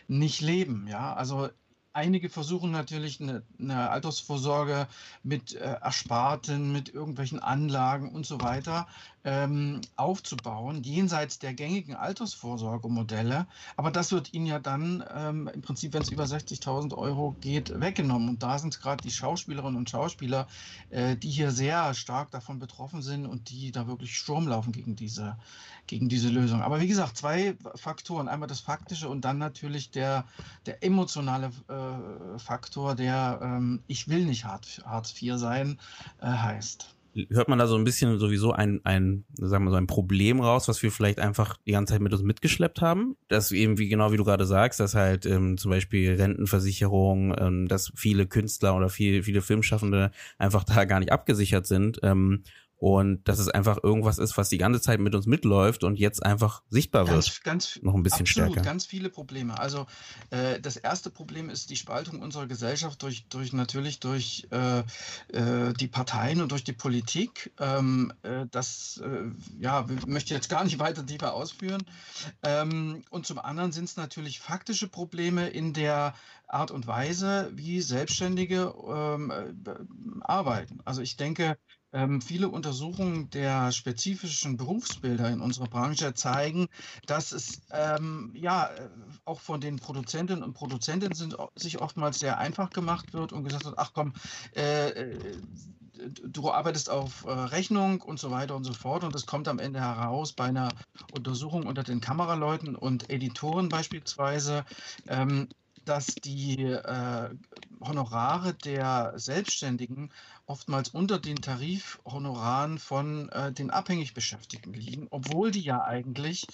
nicht leben. Ja, also einige versuchen natürlich eine, eine Altersvorsorge mit äh, Ersparten, mit irgendwelchen Anlagen und so weiter ähm, aufzubauen, jenseits der gängigen Altersvorsorgemodelle. Aber das wird ihnen ja dann ähm, im Prinzip, wenn es über 60.000 Euro geht, weggenommen. Und da sind gerade die Schauspielerinnen und Schauspieler, äh, die hier sehr stark davon betroffen sind und die da wirklich Sturm laufen gegen diese, gegen diese Lösung. Aber wie gesagt, zwei Faktoren. Einmal das Faktische und dann natürlich der, der emotionale äh, Faktor, der ähm, ich will nicht Hartz IV sein, äh, heißt hört man da so ein bisschen sowieso ein, ein, sagen wir so ein Problem raus, was wir vielleicht einfach die ganze Zeit mit uns mitgeschleppt haben. Das eben wie genau wie du gerade sagst, dass halt ähm, zum Beispiel Rentenversicherung, ähm, dass viele Künstler oder viele, viele Filmschaffende einfach da gar nicht abgesichert sind. Ähm, und dass es einfach irgendwas ist, was die ganze Zeit mit uns mitläuft und jetzt einfach sichtbar ganz, wird. Ganz, noch ein bisschen absolut, stärker. Ganz viele Probleme. Also äh, das erste Problem ist die Spaltung unserer Gesellschaft durch, durch natürlich durch äh, äh, die Parteien und durch die Politik. Ähm, äh, das äh, ja, möchte ich jetzt gar nicht weiter tiefer ausführen. Ähm, und zum anderen sind es natürlich faktische Probleme in der Art und Weise, wie Selbstständige ähm, äh, arbeiten. Also ich denke, ähm, viele Untersuchungen der spezifischen Berufsbilder in unserer Branche zeigen, dass es ähm, ja äh, auch von den Produzentinnen und Produzenten sind, sich oftmals sehr einfach gemacht wird und gesagt wird, ach komm, äh, äh du arbeitest auf äh, Rechnung und so weiter und so fort. Und es kommt am Ende heraus bei einer Untersuchung unter den Kameraleuten und Editoren beispielsweise, ähm, dass die Honorare der Selbstständigen oftmals unter den Tarifhonoraren von äh, den abhängig Beschäftigten liegen, obwohl die ja eigentlich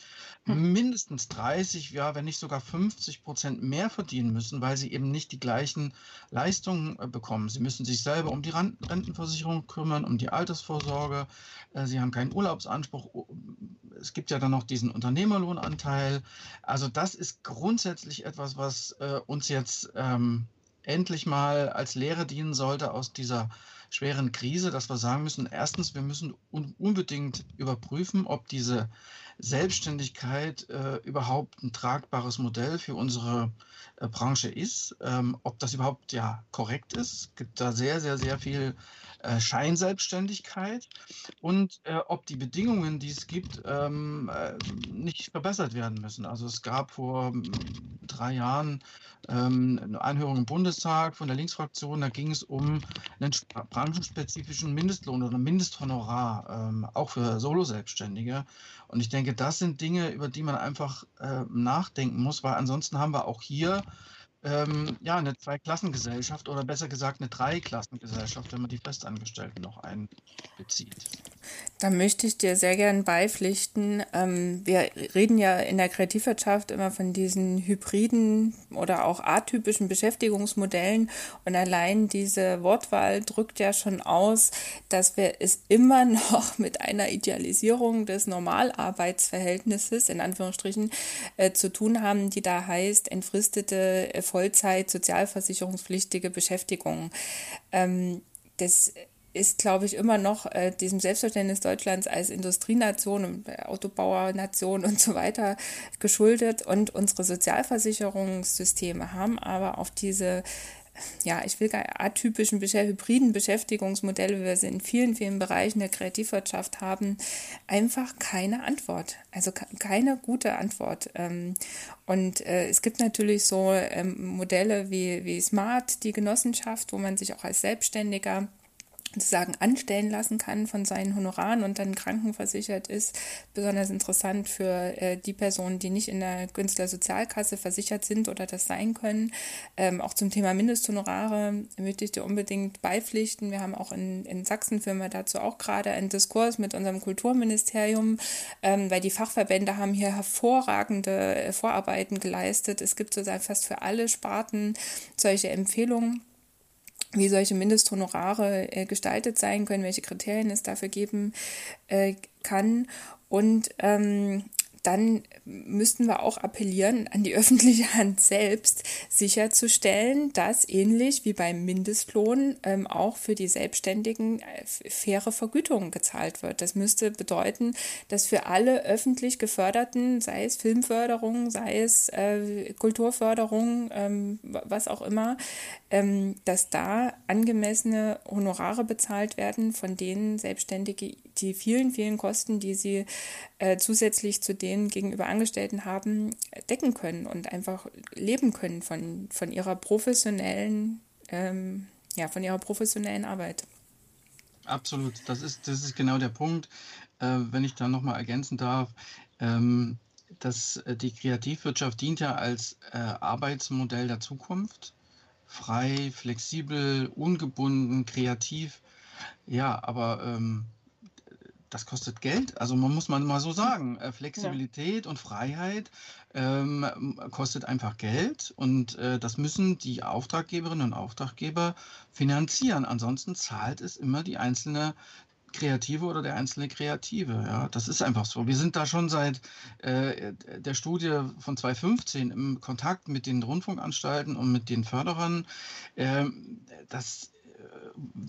hm. mindestens 30, ja, wenn nicht sogar 50 Prozent mehr verdienen müssen, weil sie eben nicht die gleichen Leistungen äh, bekommen. Sie müssen sich selber um die Rentenversicherung kümmern, um die Altersvorsorge. Äh, sie haben keinen Urlaubsanspruch. Es gibt ja dann noch diesen Unternehmerlohnanteil. Also das ist grundsätzlich etwas, was äh, uns jetzt ähm, endlich mal als Lehre dienen sollte aus dieser schweren Krise, dass wir sagen müssen, erstens, wir müssen un unbedingt überprüfen, ob diese Selbstständigkeit äh, überhaupt ein tragbares Modell für unsere äh, Branche ist, ähm, ob das überhaupt ja korrekt ist. Es gibt da sehr, sehr, sehr viel äh, Scheinselbstständigkeit und äh, ob die Bedingungen, die es gibt, ähm, äh, nicht verbessert werden müssen. Also es gab vor hm, drei Jahren ähm, eine Anhörung im Bundestag von der Linksfraktion, da ging es um einen branchenspezifischen Mindestlohn oder Mindesthonorar, ähm, auch für Solo-Selbstständige. Und ich denke, das sind Dinge, über die man einfach äh, nachdenken muss, weil ansonsten haben wir auch hier ähm, ja, eine Zweiklassengesellschaft oder besser gesagt eine Dreiklassengesellschaft, wenn man die Festangestellten noch einbezieht. Da möchte ich dir sehr gern beipflichten. Ähm, wir reden ja in der Kreativwirtschaft immer von diesen hybriden oder auch atypischen Beschäftigungsmodellen und allein diese Wortwahl drückt ja schon aus, dass wir es immer noch mit einer Idealisierung des Normalarbeitsverhältnisses in Anführungsstrichen äh, zu tun haben, die da heißt entfristete Vollzeit sozialversicherungspflichtige Beschäftigung. Ähm, das ist, glaube ich, immer noch äh, diesem Selbstverständnis Deutschlands als Industrienation und äh, Autobauernation und so weiter geschuldet. Und unsere Sozialversicherungssysteme haben aber auf diese ja, ich will gar atypischen, hybriden Beschäftigungsmodelle, wie wir sie in vielen, vielen Bereichen der Kreativwirtschaft haben, einfach keine Antwort. Also keine gute Antwort. Ähm, und äh, es gibt natürlich so ähm, Modelle wie, wie Smart, die Genossenschaft, wo man sich auch als Selbstständiger sozusagen anstellen lassen kann von seinen Honoraren und dann krankenversichert ist. Besonders interessant für äh, die Personen, die nicht in der Künstlersozialkasse versichert sind oder das sein können. Ähm, auch zum Thema Mindesthonorare möchte ich dir unbedingt beipflichten. Wir haben auch in, in Sachsen wir dazu auch gerade einen Diskurs mit unserem Kulturministerium, ähm, weil die Fachverbände haben hier hervorragende äh, Vorarbeiten geleistet. Es gibt sozusagen fast für alle Sparten solche Empfehlungen wie solche Mindesthonorare äh, gestaltet sein können, welche Kriterien es dafür geben äh, kann. Und ähm, dann müssten wir auch appellieren an die öffentliche Hand selbst, sicherzustellen, dass ähnlich wie beim Mindestlohn ähm, auch für die Selbstständigen äh, faire Vergütung gezahlt wird. Das müsste bedeuten, dass für alle öffentlich geförderten, sei es Filmförderung, sei es äh, Kulturförderung, ähm, was auch immer, ähm, dass da angemessene Honorare bezahlt werden, von denen Selbstständige die vielen, vielen Kosten, die sie äh, zusätzlich zu den gegenüber Angestellten haben, decken können und einfach leben können von, von ihrer professionellen, ähm, ja, von ihrer professionellen Arbeit. Absolut, das ist, das ist genau der Punkt. Äh, wenn ich da nochmal ergänzen darf, ähm, dass äh, die Kreativwirtschaft dient ja als äh, Arbeitsmodell der Zukunft frei, flexibel, ungebunden, kreativ. Ja, aber ähm, das kostet Geld. Also man muss man mal so sagen, äh, Flexibilität ja. und Freiheit ähm, kostet einfach Geld und äh, das müssen die Auftraggeberinnen und Auftraggeber finanzieren. Ansonsten zahlt es immer die einzelne Kreative oder der einzelne Kreative. Ja, das ist einfach so. Wir sind da schon seit äh, der Studie von 2015 im Kontakt mit den Rundfunkanstalten und mit den Förderern. Ähm, das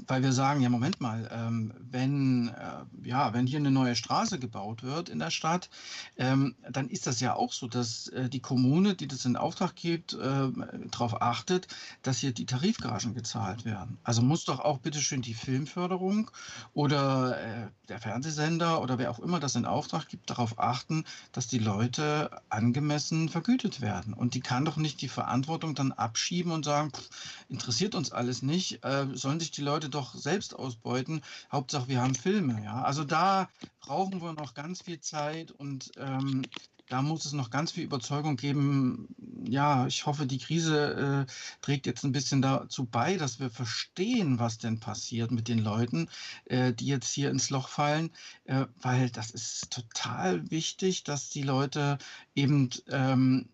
weil wir sagen, ja, Moment mal, ähm, wenn, äh, ja, wenn hier eine neue Straße gebaut wird in der Stadt, ähm, dann ist das ja auch so, dass äh, die Kommune, die das in Auftrag gibt, äh, darauf achtet, dass hier die Tarifgagen gezahlt werden. Also muss doch auch bitteschön die Filmförderung oder äh, der Fernsehsender oder wer auch immer das in Auftrag gibt, darauf achten, dass die Leute angemessen vergütet werden. Und die kann doch nicht die Verantwortung dann abschieben und sagen, pff, interessiert uns alles nicht, äh, sollen sich die Leute doch selbst ausbeuten. Hauptsache, wir haben Filme. Ja? Also da brauchen wir noch ganz viel Zeit und ähm, da muss es noch ganz viel Überzeugung geben. Ja, ich hoffe, die Krise äh, trägt jetzt ein bisschen dazu bei, dass wir verstehen, was denn passiert mit den Leuten, äh, die jetzt hier ins Loch fallen, äh, weil das ist total wichtig, dass die Leute eben ähm,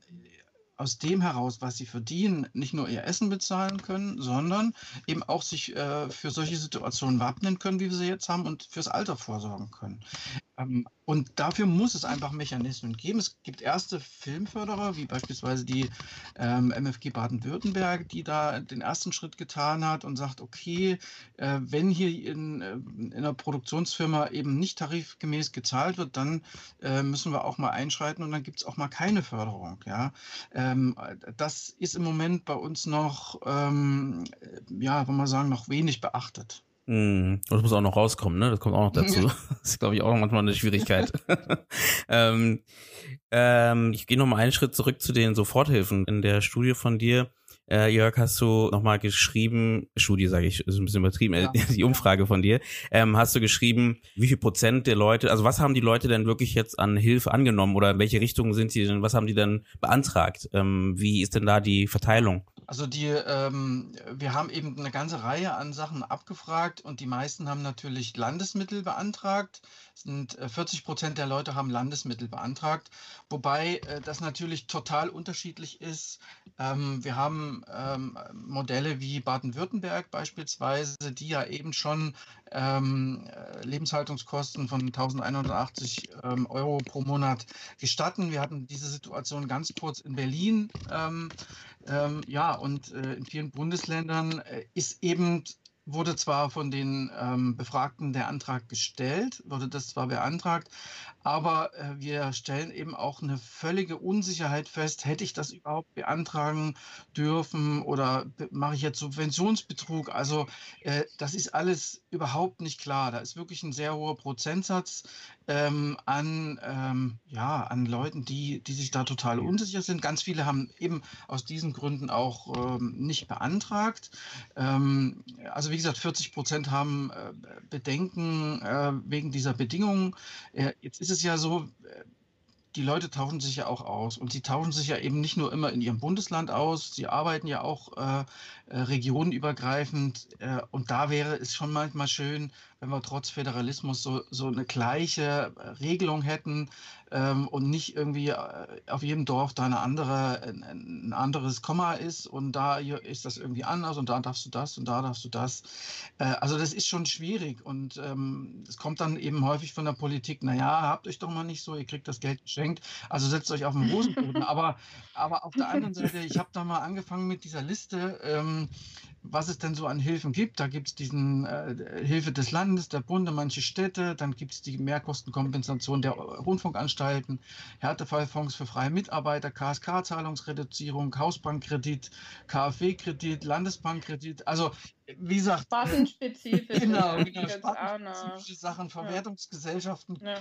aus dem heraus, was sie verdienen, nicht nur ihr Essen bezahlen können, sondern eben auch sich äh, für solche Situationen wappnen können, wie wir sie jetzt haben, und fürs Alter vorsorgen können. Ähm, und dafür muss es einfach Mechanismen geben. Es gibt erste Filmförderer, wie beispielsweise die ähm, MFG Baden-Württemberg, die da den ersten Schritt getan hat und sagt, okay, äh, wenn hier in, äh, in einer Produktionsfirma eben nicht tarifgemäß gezahlt wird, dann äh, müssen wir auch mal einschreiten und dann gibt es auch mal keine Förderung. Ja? Ähm, das ist im Moment bei uns noch, ähm, ja, wollen wir sagen, noch wenig beachtet. Mm, das muss auch noch rauskommen, ne? Das kommt auch noch dazu. Das ist, glaube ich, auch manchmal eine Schwierigkeit. ähm, ähm, ich gehe noch mal einen Schritt zurück zu den Soforthilfen. In der Studie von dir, äh, Jörg, hast du nochmal geschrieben, Studie sage ich, ist ein bisschen übertrieben, äh, ja. die Umfrage von dir, ähm, hast du geschrieben, wie viel Prozent der Leute, also was haben die Leute denn wirklich jetzt an Hilfe angenommen oder in welche Richtung sind sie denn, was haben die denn beantragt? Ähm, wie ist denn da die Verteilung? Also die, ähm, wir haben eben eine ganze Reihe an Sachen abgefragt und die meisten haben natürlich Landesmittel beantragt. Sind 40 äh, Prozent der Leute haben Landesmittel beantragt, wobei äh, das natürlich total unterschiedlich ist. Ähm, wir haben ähm, Modelle wie Baden-Württemberg beispielsweise, die ja eben schon ähm, äh, Lebenshaltungskosten von 1180 ähm, Euro pro Monat gestatten. Wir hatten diese Situation ganz kurz in Berlin. Ja, und in vielen Bundesländern ist eben wurde zwar von den ähm, Befragten der Antrag gestellt, wurde das zwar beantragt, aber äh, wir stellen eben auch eine völlige Unsicherheit fest, hätte ich das überhaupt beantragen dürfen oder mache ich jetzt Subventionsbetrug? Also äh, das ist alles überhaupt nicht klar. Da ist wirklich ein sehr hoher Prozentsatz ähm, an, ähm, ja, an Leuten, die, die sich da total unsicher sind. Ganz viele haben eben aus diesen Gründen auch ähm, nicht beantragt. Ähm, also wie gesagt, 40 Prozent haben äh, Bedenken äh, wegen dieser Bedingungen. Äh, jetzt ist es ja so, äh, die Leute tauschen sich ja auch aus. Und sie tauschen sich ja eben nicht nur immer in ihrem Bundesland aus, sie arbeiten ja auch äh, äh regionenübergreifend. Äh, und da wäre es schon manchmal schön, wenn wir trotz Föderalismus so, so eine gleiche Regelung hätten ähm, und nicht irgendwie äh, auf jedem Dorf da eine andere, ein, anderes Komma ist und da ist das irgendwie anders und da darfst du das und da darfst du das. Äh, also das ist schon schwierig und ähm, es kommt dann eben häufig von der Politik, naja, habt euch doch mal nicht so, ihr kriegt das Geld geschenkt, also setzt euch auf den Rosenboden. aber, aber auf der anderen Seite, ich habe da mal angefangen mit dieser Liste. Ähm, was es denn so an Hilfen gibt. Da gibt es diesen äh, Hilfe des Landes, der Bunde, manche Städte, dann gibt es die Mehrkostenkompensation der Rundfunkanstalten, Härtefallfonds für freie Mitarbeiter, KSK-Zahlungsreduzierung, Hausbankkredit, KfW-Kredit, Landesbankkredit. Also wie gesagt, spartenspezifische, genau, genau, spartenspezifische Sachen, Verwertungsgesellschaften. Ja.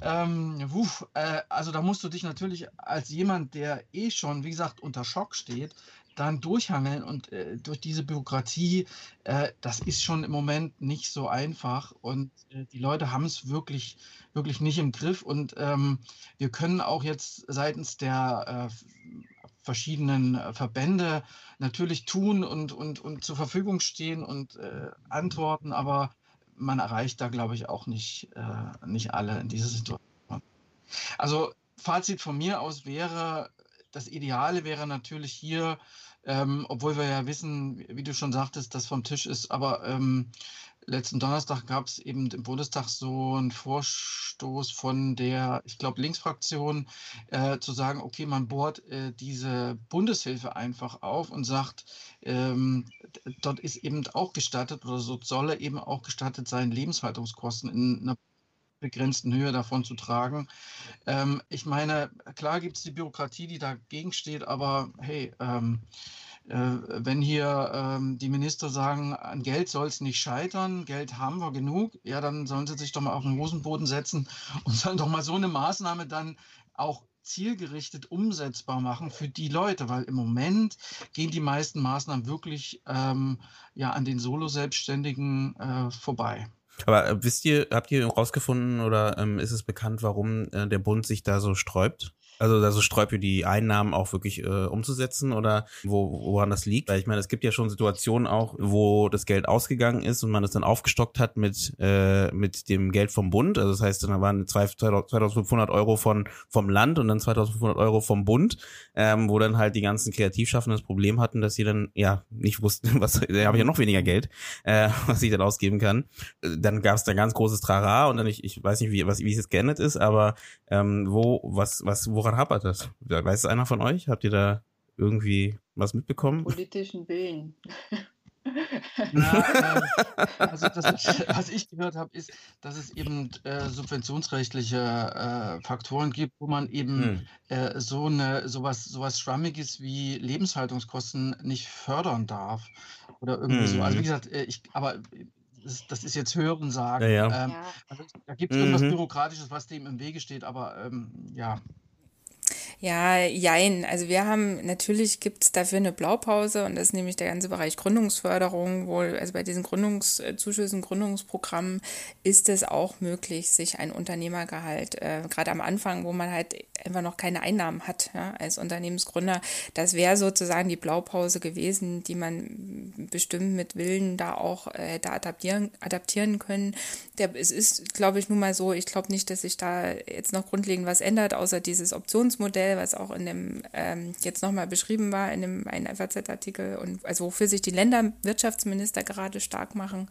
Ähm, wuff, äh, also da musst du dich natürlich als jemand, der eh schon, wie gesagt, unter Schock steht, dann durchhangeln und äh, durch diese Bürokratie, äh, das ist schon im Moment nicht so einfach und äh, die Leute haben es wirklich, wirklich nicht im Griff und ähm, wir können auch jetzt seitens der äh, verschiedenen äh, Verbände natürlich tun und, und, und zur Verfügung stehen und äh, antworten, aber man erreicht da, glaube ich, auch nicht, nicht alle in dieser Situation. Also Fazit von mir aus wäre, das Ideale wäre natürlich hier ähm, obwohl wir ja wissen, wie du schon sagtest, dass vom Tisch ist. Aber ähm, letzten Donnerstag gab es eben im Bundestag so einen Vorstoß von der, ich glaube, Linksfraktion, äh, zu sagen, okay, man bohrt äh, diese Bundeshilfe einfach auf und sagt, ähm, dort ist eben auch gestattet oder so solle eben auch gestattet sein, Lebenshaltungskosten in einer begrenzten Höhe davon zu tragen. Ähm, ich meine, klar gibt es die Bürokratie, die dagegen steht, aber hey, ähm, äh, wenn hier ähm, die Minister sagen, an Geld soll es nicht scheitern, Geld haben wir genug, ja, dann sollen sie sich doch mal auf den Hosenboden setzen und sollen doch mal so eine Maßnahme dann auch zielgerichtet umsetzbar machen für die Leute, weil im Moment gehen die meisten Maßnahmen wirklich ähm, ja, an den Solo-Selbstständigen äh, vorbei. Aber wisst ihr, habt ihr herausgefunden oder ähm, ist es bekannt, warum äh, der Bund sich da so sträubt? Also da so Sträupe die Einnahmen auch wirklich äh, umzusetzen oder wo, woran das liegt? Weil ich meine, es gibt ja schon Situationen auch, wo das Geld ausgegangen ist und man es dann aufgestockt hat mit, äh, mit dem Geld vom Bund. Also das heißt, dann waren 2500 Euro von, vom Land und dann 2500 Euro vom Bund, ähm, wo dann halt die ganzen Kreativschaffenden das Problem hatten, dass sie dann ja nicht wussten, was, da habe ich ja noch weniger Geld, äh, was ich dann ausgeben kann. Dann gab es da ganz großes Trara und dann ich, ich weiß nicht, wie, was, wie es jetzt geändert ist, aber ähm, wo, was, was, woran woran hapert das? Weiß es einer von euch? Habt ihr da irgendwie was mitbekommen? Politischen Willen. Äh, also das, was ich gehört habe, ist, dass es eben äh, subventionsrechtliche äh, Faktoren gibt, wo man eben hm. äh, so eine sowas sowas Schwammiges wie Lebenshaltungskosten nicht fördern darf oder irgendwie hm. so. Also wie hm. gesagt, äh, ich aber das, das, ist jetzt Hören sagen. Ja, ja. Ähm, also, da gibt es irgendwas mhm. Bürokratisches, was dem im Wege steht, aber ähm, ja. Ja, jein. Also wir haben, natürlich gibt es dafür eine Blaupause und das ist nämlich der ganze Bereich Gründungsförderung, wo, also bei diesen Gründungszuschüssen, Gründungsprogrammen ist es auch möglich, sich ein Unternehmergehalt, äh, gerade am Anfang, wo man halt einfach noch keine Einnahmen hat ja, als Unternehmensgründer, das wäre sozusagen die Blaupause gewesen, die man bestimmt mit Willen da auch äh, da adaptieren, adaptieren können. Der, es ist, glaube ich, nun mal so, ich glaube nicht, dass sich da jetzt noch grundlegend was ändert, außer dieses Optionsmodell Modell, was auch in dem ähm, jetzt nochmal beschrieben war, in dem einen FAZ-Artikel und also wofür sich die Länderwirtschaftsminister gerade stark machen.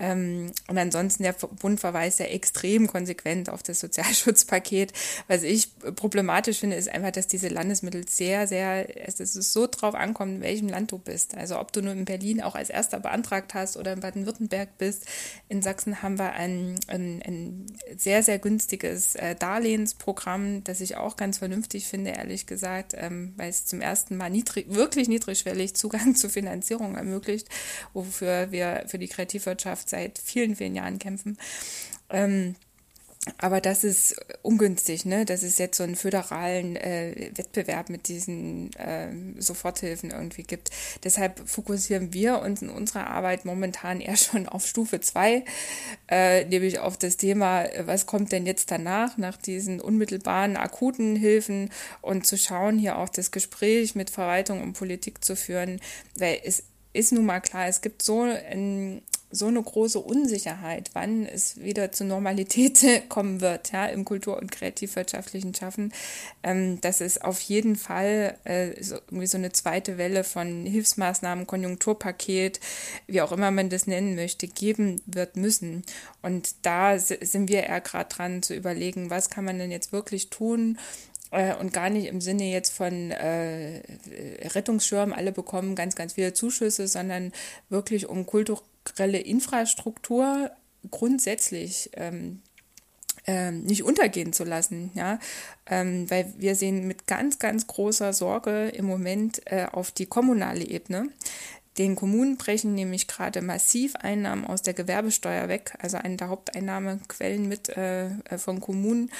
Ähm, und ansonsten der Bund verweist ja extrem konsequent auf das Sozialschutzpaket. Was ich problematisch finde, ist einfach, dass diese Landesmittel sehr, sehr, es so drauf ankommt, in welchem Land du bist. Also ob du nur in Berlin auch als erster beantragt hast oder in Baden-Württemberg bist. In Sachsen haben wir ein, ein, ein sehr, sehr günstiges äh, Darlehensprogramm, das ich auch ganz vernünftig finde, ehrlich gesagt, ähm, weil es zum ersten Mal niedrig, wirklich niedrigschwellig Zugang zu Finanzierung ermöglicht, wofür wir für die Kreativwirtschaft seit vielen, vielen Jahren kämpfen. Ähm, aber das ist ungünstig, ne? dass es jetzt so einen föderalen äh, Wettbewerb mit diesen äh, Soforthilfen irgendwie gibt. Deshalb fokussieren wir uns in unserer Arbeit momentan eher schon auf Stufe zwei, äh, nämlich auf das Thema, was kommt denn jetzt danach, nach diesen unmittelbaren, akuten Hilfen und zu schauen, hier auch das Gespräch mit Verwaltung und Politik zu führen, weil es ist nun mal klar, es gibt so ein so eine große Unsicherheit, wann es wieder zur Normalität kommen wird, ja, im kultur- und kreativwirtschaftlichen Schaffen, ähm, dass es auf jeden Fall äh, so, irgendwie so eine zweite Welle von Hilfsmaßnahmen, Konjunkturpaket, wie auch immer man das nennen möchte, geben wird müssen. Und da sind wir eher gerade dran zu überlegen, was kann man denn jetzt wirklich tun, äh, und gar nicht im Sinne jetzt von äh, Rettungsschirm, alle bekommen ganz, ganz viele Zuschüsse, sondern wirklich um kulturelle Infrastruktur grundsätzlich ähm, ähm, nicht untergehen zu lassen, ja, ähm, weil wir sehen mit ganz, ganz großer Sorge im Moment äh, auf die kommunale Ebene. Den Kommunen brechen nämlich gerade massiv Einnahmen aus der Gewerbesteuer weg, also eine der Haupteinnahmequellen mit äh, von Kommunen.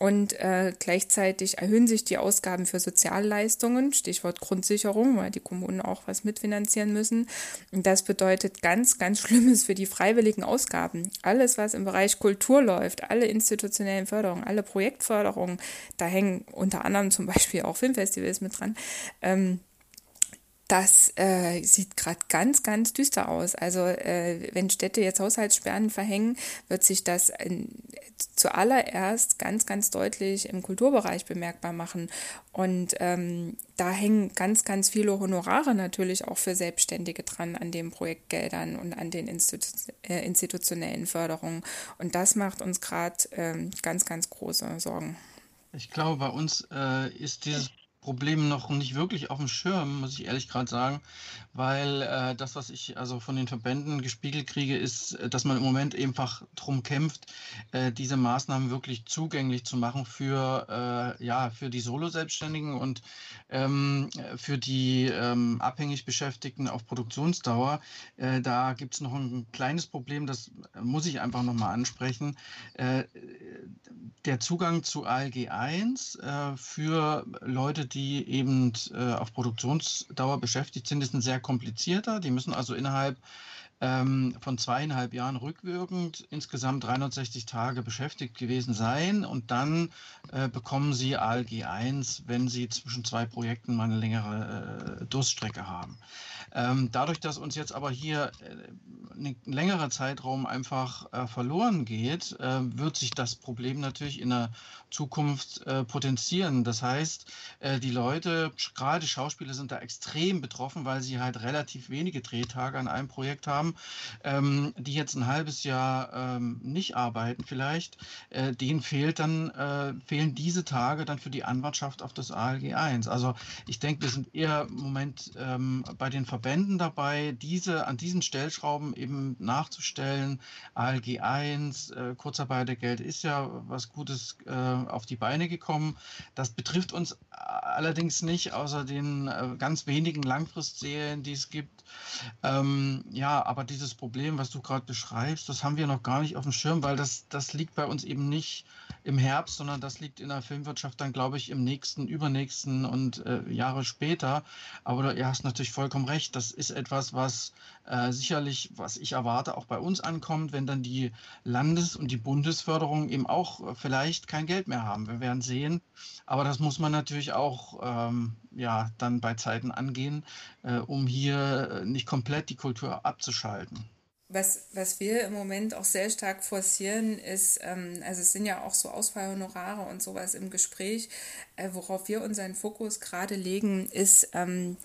Und äh, gleichzeitig erhöhen sich die Ausgaben für Sozialleistungen, Stichwort Grundsicherung, weil die Kommunen auch was mitfinanzieren müssen. Und das bedeutet ganz, ganz Schlimmes für die freiwilligen Ausgaben. Alles, was im Bereich Kultur läuft, alle institutionellen Förderungen, alle Projektförderungen, da hängen unter anderem zum Beispiel auch Filmfestivals mit dran. Ähm, das äh, sieht gerade ganz, ganz düster aus. Also äh, wenn Städte jetzt Haushaltssperren verhängen, wird sich das in, zuallererst ganz, ganz deutlich im Kulturbereich bemerkbar machen. Und ähm, da hängen ganz, ganz viele Honorare natürlich auch für Selbstständige dran an den Projektgeldern und an den Institu äh, institutionellen Förderungen. Und das macht uns gerade ähm, ganz, ganz große Sorgen. Ich glaube, bei uns äh, ist dieses Problem noch nicht wirklich auf dem Schirm, muss ich ehrlich gerade sagen, weil äh, das, was ich also von den Verbänden gespiegelt kriege, ist, äh, dass man im Moment einfach darum kämpft, äh, diese Maßnahmen wirklich zugänglich zu machen für, äh, ja, für die Solo-Selbstständigen und ähm, für die ähm, abhängig Beschäftigten auf Produktionsdauer. Äh, da gibt es noch ein kleines Problem, das muss ich einfach nochmal ansprechen. Äh, der Zugang zu ALG 1 für Leute, die eben auf Produktionsdauer beschäftigt sind, ist ein sehr komplizierter. Die müssen also innerhalb ähm, von zweieinhalb Jahren rückwirkend insgesamt 360 Tage beschäftigt gewesen sein und dann äh, bekommen sie ALG 1, wenn sie zwischen zwei Projekten mal eine längere äh, Durststrecke haben. Ähm, dadurch, dass uns jetzt aber hier äh, ein längerer Zeitraum einfach äh, verloren geht, äh, wird sich das Problem natürlich in der Zukunft äh, potenzieren. Das heißt, äh, die Leute, gerade Schauspieler, sind da extrem betroffen, weil sie halt relativ wenige Drehtage an einem Projekt haben, ähm, die jetzt ein halbes Jahr ähm, nicht arbeiten vielleicht. Äh, denen fehlt dann, fehlen diese Tage dann für die Anwartschaft auf das ALG 1. Also ich denke, wir sind eher im Moment ähm, bei den Verbänden dabei, diese an diesen Stellschrauben eben nachzustellen. ALG 1, äh, Kurzarbeitergeld ist ja was Gutes äh, auf die Beine gekommen. Das betrifft uns allerdings nicht, außer den äh, ganz wenigen Langfristserien, die es gibt. Ähm, ja, aber dieses Problem, was du gerade beschreibst, das haben wir noch gar nicht auf dem Schirm, weil das, das liegt bei uns eben nicht im Herbst, sondern das liegt in der Filmwirtschaft dann, glaube ich, im nächsten, übernächsten und äh, Jahre später. Aber du hast natürlich vollkommen recht. Das ist etwas, was äh, sicherlich, was ich erwarte, auch bei uns ankommt, wenn dann die Landes- und die Bundesförderung eben auch äh, vielleicht kein Geld mehr haben. Wir werden sehen. Aber das muss man natürlich auch ähm, ja, dann bei Zeiten angehen, äh, um hier äh, nicht komplett die Kultur abzuschalten. Was, was wir im Moment auch sehr stark forcieren, ist, ähm, also es sind ja auch so Ausfallhonorare und sowas im Gespräch, äh, worauf wir unseren Fokus gerade legen, ist, ähm,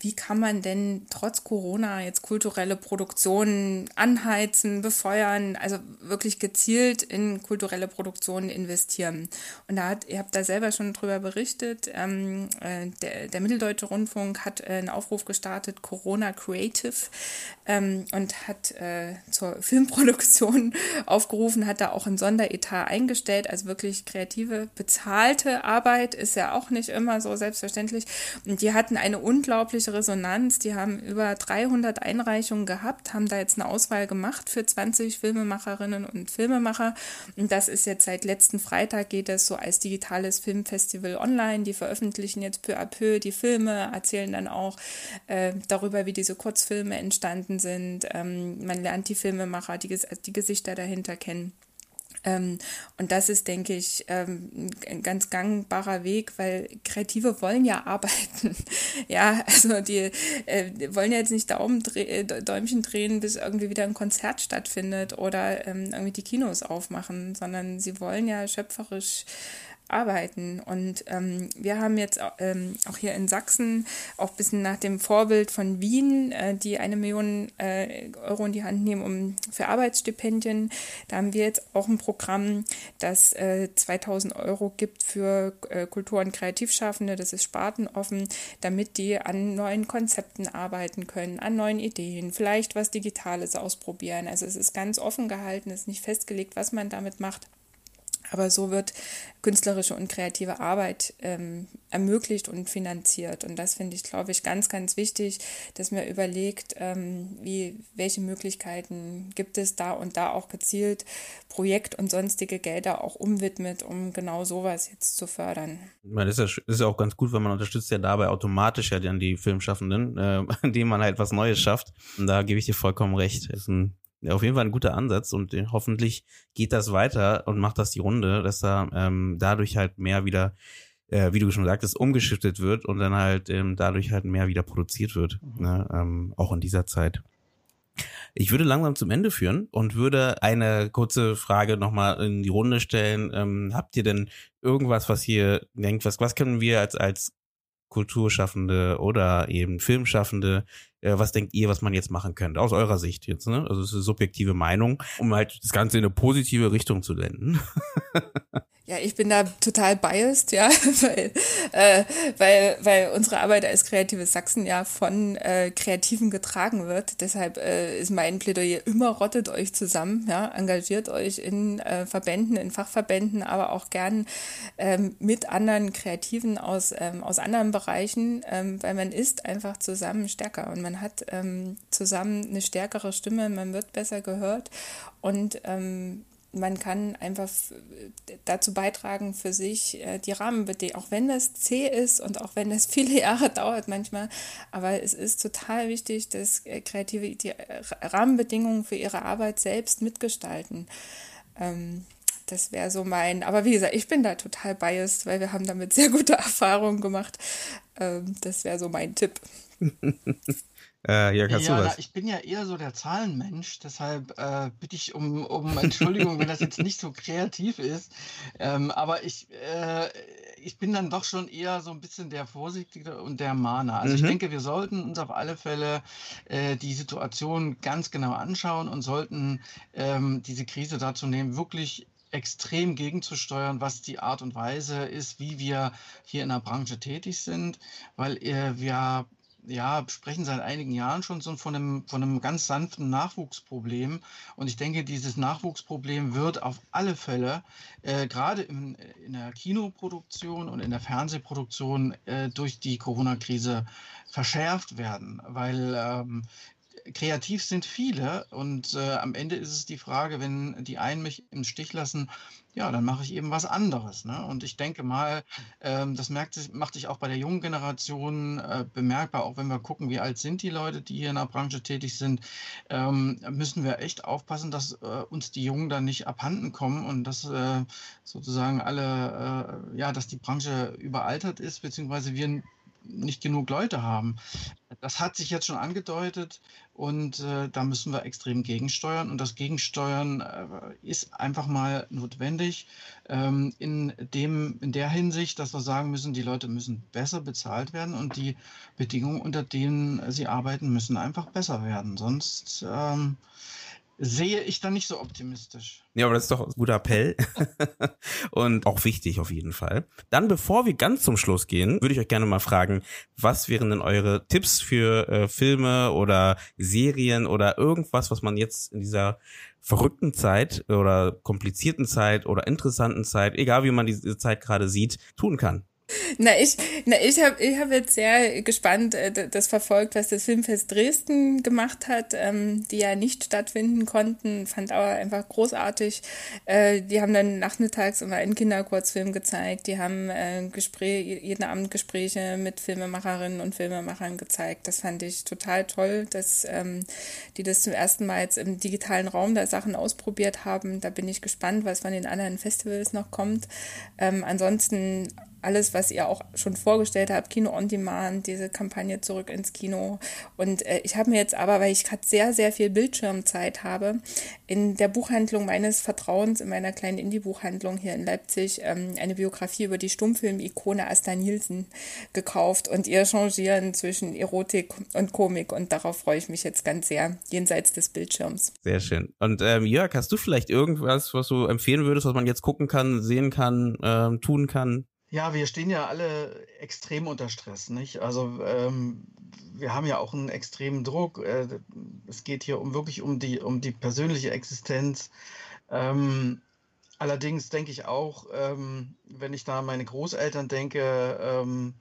wie kann man denn trotz Corona jetzt kulturelle Produktionen anheizen, befeuern, also wirklich gezielt in kulturelle Produktionen investieren. Und da hat, ihr habt da selber schon drüber berichtet, ähm, äh, der, der Mitteldeutsche Rundfunk hat äh, einen Aufruf gestartet, Corona Creative, ähm, und hat äh, zur Filmproduktion aufgerufen, hat da auch ein Sonderetat eingestellt, also wirklich kreative, bezahlte Arbeit ist ja auch nicht immer so selbstverständlich. Und die hatten eine unglaubliche unglaubliche Resonanz. Die haben über 300 Einreichungen gehabt, haben da jetzt eine Auswahl gemacht für 20 Filmemacherinnen und Filmemacher. Und das ist jetzt seit letzten Freitag geht es so als digitales Filmfestival online. Die veröffentlichen jetzt peu à peu die Filme, erzählen dann auch äh, darüber, wie diese Kurzfilme entstanden sind. Ähm, man lernt die Filmemacher, die, die Gesichter dahinter kennen. Ähm, und das ist, denke ich, ähm, ein ganz gangbarer Weg, weil Kreative wollen ja arbeiten. ja, also die, äh, die wollen ja jetzt nicht Daumen äh, Däumchen drehen, bis irgendwie wieder ein Konzert stattfindet oder ähm, irgendwie die Kinos aufmachen, sondern sie wollen ja schöpferisch arbeiten. Und ähm, wir haben jetzt ähm, auch hier in Sachsen, auch ein bisschen nach dem Vorbild von Wien, äh, die eine Million äh, Euro in die Hand nehmen um, für Arbeitsstipendien. Da haben wir jetzt auch ein Programm, das äh, 2000 Euro gibt für äh, Kultur- und Kreativschaffende. Das ist spartenoffen, damit die an neuen Konzepten arbeiten können, an neuen Ideen, vielleicht was Digitales ausprobieren. Also es ist ganz offen gehalten, es ist nicht festgelegt, was man damit macht. Aber so wird künstlerische und kreative Arbeit ähm, ermöglicht und finanziert. Und das finde ich, glaube ich, ganz, ganz wichtig, dass man überlegt, ähm, wie, welche Möglichkeiten gibt es da und da auch gezielt Projekt- und sonstige Gelder auch umwidmet, um genau sowas jetzt zu fördern. Das ist ja, ist ja auch ganz gut, weil man unterstützt ja dabei automatisch ja dann die Filmschaffenden, äh, indem man halt was Neues schafft. Und da gebe ich dir vollkommen recht. Das ist ein ja, auf jeden Fall ein guter Ansatz und äh, hoffentlich geht das weiter und macht das die Runde, dass da ähm, dadurch halt mehr wieder, äh, wie du schon sagtest, umgeschiftet wird und dann halt ähm, dadurch halt mehr wieder produziert wird, mhm. ne? ähm, auch in dieser Zeit. Ich würde langsam zum Ende führen und würde eine kurze Frage nochmal in die Runde stellen. Ähm, habt ihr denn irgendwas, was ihr denkt, was, was können wir als, als Kulturschaffende oder eben Filmschaffende was denkt ihr, was man jetzt machen könnte, aus eurer Sicht jetzt, ne? Also es ist eine subjektive Meinung, um halt das Ganze in eine positive Richtung zu lenken. Ja, ich bin da total biased, ja, weil, äh, weil, weil unsere Arbeit als kreatives Sachsen ja von äh, Kreativen getragen wird. Deshalb äh, ist mein Plädoyer immer rottet euch zusammen, ja, engagiert euch in äh, Verbänden, in Fachverbänden, aber auch gern ähm, mit anderen Kreativen aus, ähm, aus anderen Bereichen, ähm, weil man ist einfach zusammen stärker und man hat ähm, zusammen eine stärkere Stimme, man wird besser gehört und ähm, man kann einfach dazu beitragen für sich äh, die Rahmenbedingungen, auch wenn das zäh ist und auch wenn das viele Jahre dauert manchmal, aber es ist total wichtig, dass äh, Kreative die Rahmenbedingungen für ihre Arbeit selbst mitgestalten. Ähm, das wäre so mein, aber wie gesagt, ich bin da total biased, weil wir haben damit sehr gute Erfahrungen gemacht. Ähm, das wäre so mein Tipp. Äh, ja, kannst ja, du was? Na, ich bin ja eher so der Zahlenmensch, deshalb äh, bitte ich um, um Entschuldigung, wenn das jetzt nicht so kreativ ist. Ähm, aber ich, äh, ich bin dann doch schon eher so ein bisschen der Vorsichtige und der Mahner. Also mhm. ich denke, wir sollten uns auf alle Fälle äh, die Situation ganz genau anschauen und sollten ähm, diese Krise dazu nehmen, wirklich extrem gegenzusteuern, was die Art und Weise ist, wie wir hier in der Branche tätig sind, weil äh, wir ja, sprechen seit einigen Jahren schon so von einem, von einem ganz sanften Nachwuchsproblem. Und ich denke, dieses Nachwuchsproblem wird auf alle Fälle äh, gerade in, in der Kinoproduktion und in der Fernsehproduktion äh, durch die Corona-Krise verschärft werden, weil ähm, kreativ sind viele und äh, am Ende ist es die Frage, wenn die einen mich im Stich lassen, ja, dann mache ich eben was anderes. Ne? Und ich denke mal, ähm, das merkt sich, macht sich auch bei der jungen Generation äh, bemerkbar, auch wenn wir gucken, wie alt sind die Leute, die hier in der Branche tätig sind, ähm, müssen wir echt aufpassen, dass äh, uns die Jungen dann nicht abhanden kommen und dass äh, sozusagen alle, äh, ja, dass die Branche überaltert ist, beziehungsweise wir nicht genug Leute haben. Das hat sich jetzt schon angedeutet und äh, da müssen wir extrem gegensteuern. Und das Gegensteuern äh, ist einfach mal notwendig ähm, in, dem, in der Hinsicht, dass wir sagen müssen, die Leute müssen besser bezahlt werden und die Bedingungen, unter denen sie arbeiten, müssen einfach besser werden. Sonst ähm, sehe ich da nicht so optimistisch. Ja, aber das ist doch ein guter Appell und auch wichtig auf jeden Fall. Dann, bevor wir ganz zum Schluss gehen, würde ich euch gerne mal fragen, was wären denn eure Tipps für äh, Filme oder Serien oder irgendwas, was man jetzt in dieser verrückten Zeit oder komplizierten Zeit oder interessanten Zeit, egal wie man diese Zeit gerade sieht, tun kann? Na, ich, na, ich habe ich hab jetzt sehr gespannt äh, das verfolgt, was das Filmfest Dresden gemacht hat, ähm, die ja nicht stattfinden konnten. Fand aber einfach großartig. Äh, die haben dann nachmittags immer einen Kinderkurzfilm gezeigt. Die haben äh, Gespräch, jeden Abend Gespräche mit Filmemacherinnen und Filmemachern gezeigt. Das fand ich total toll, dass ähm, die das zum ersten Mal jetzt im digitalen Raum da Sachen ausprobiert haben. Da bin ich gespannt, was von den anderen Festivals noch kommt. Ähm, ansonsten alles, was ihr auch schon vorgestellt habt, Kino on Demand, diese Kampagne zurück ins Kino. Und äh, ich habe mir jetzt aber, weil ich gerade sehr, sehr viel Bildschirmzeit habe, in der Buchhandlung meines Vertrauens, in meiner kleinen Indie-Buchhandlung hier in Leipzig, ähm, eine Biografie über die Stummfilm-Ikone Asta Nielsen gekauft und ihr changieren zwischen Erotik und Komik. Und darauf freue ich mich jetzt ganz sehr, jenseits des Bildschirms. Sehr schön. Und ähm, Jörg, hast du vielleicht irgendwas, was du empfehlen würdest, was man jetzt gucken kann, sehen kann, ähm, tun kann? Ja, wir stehen ja alle extrem unter Stress, nicht? Also ähm, wir haben ja auch einen extremen Druck. Äh, es geht hier um wirklich um die, um die persönliche Existenz. Ähm, allerdings denke ich auch, ähm, wenn ich da an meine Großeltern denke, ähm,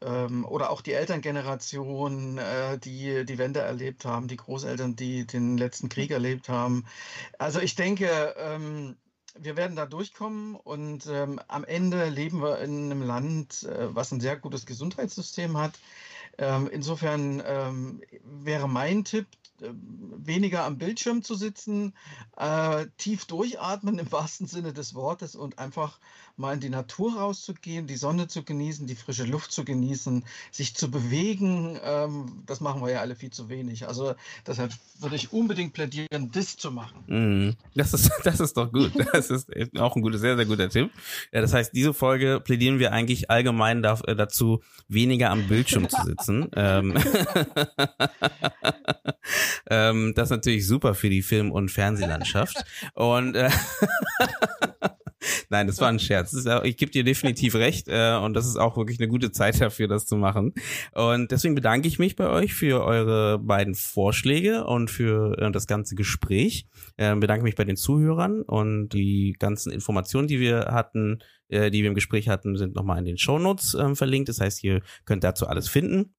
ähm, oder auch die Elterngeneration, äh, die die Wende erlebt haben, die Großeltern, die den letzten Krieg erlebt haben. Also ich denke, ähm, wir werden da durchkommen und ähm, am Ende leben wir in einem Land, äh, was ein sehr gutes Gesundheitssystem hat. Ähm, insofern ähm, wäre mein Tipp, äh, weniger am Bildschirm zu sitzen, äh, tief durchatmen im wahrsten Sinne des Wortes und einfach mal in die Natur rauszugehen, die Sonne zu genießen, die frische Luft zu genießen, sich zu bewegen. Ähm, das machen wir ja alle viel zu wenig. Also deshalb würde ich unbedingt plädieren, das zu machen. Mm, das ist, das ist doch gut. Das ist auch ein guter, sehr, sehr guter Tipp. Ja, das heißt, diese Folge plädieren wir eigentlich allgemein da, äh, dazu, weniger am Bildschirm zu sitzen. ähm, ähm, das ist natürlich super für die Film- und Fernsehlandschaft. Und äh, Nein, das war ein Scherz. ich gebe dir definitiv recht äh, und das ist auch wirklich eine gute Zeit dafür, das zu machen. Und deswegen bedanke ich mich bei euch für eure beiden Vorschläge und für äh, das ganze Gespräch. Äh, bedanke mich bei den Zuhörern und die ganzen Informationen, die wir hatten, äh, die wir im Gespräch hatten, sind nochmal in den Shownotes äh, verlinkt. Das heißt, ihr könnt dazu alles finden.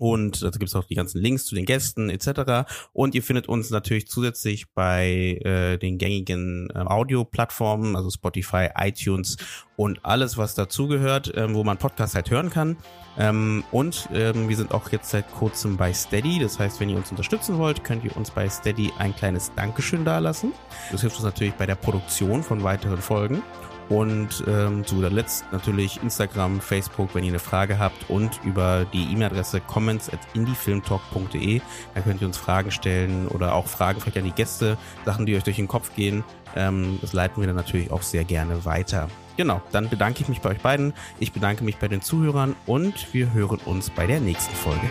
Und dazu gibt es auch die ganzen Links zu den Gästen etc. Und ihr findet uns natürlich zusätzlich bei äh, den gängigen äh, Audio-Plattformen, also Spotify, iTunes und alles, was dazugehört, ähm, wo man Podcasts halt hören kann. Ähm, und ähm, wir sind auch jetzt seit kurzem bei Steady. Das heißt, wenn ihr uns unterstützen wollt, könnt ihr uns bei Steady ein kleines Dankeschön dalassen. Das hilft uns natürlich bei der Produktion von weiteren Folgen. Und ähm, zu guter Letzt natürlich Instagram, Facebook, wenn ihr eine Frage habt und über die E-Mail-Adresse comments at indiefilmtalk.de. Da könnt ihr uns Fragen stellen oder auch Fragen vielleicht an die Gäste, Sachen, die euch durch den Kopf gehen. Ähm, das leiten wir dann natürlich auch sehr gerne weiter. Genau, dann bedanke ich mich bei euch beiden. Ich bedanke mich bei den Zuhörern und wir hören uns bei der nächsten Folge.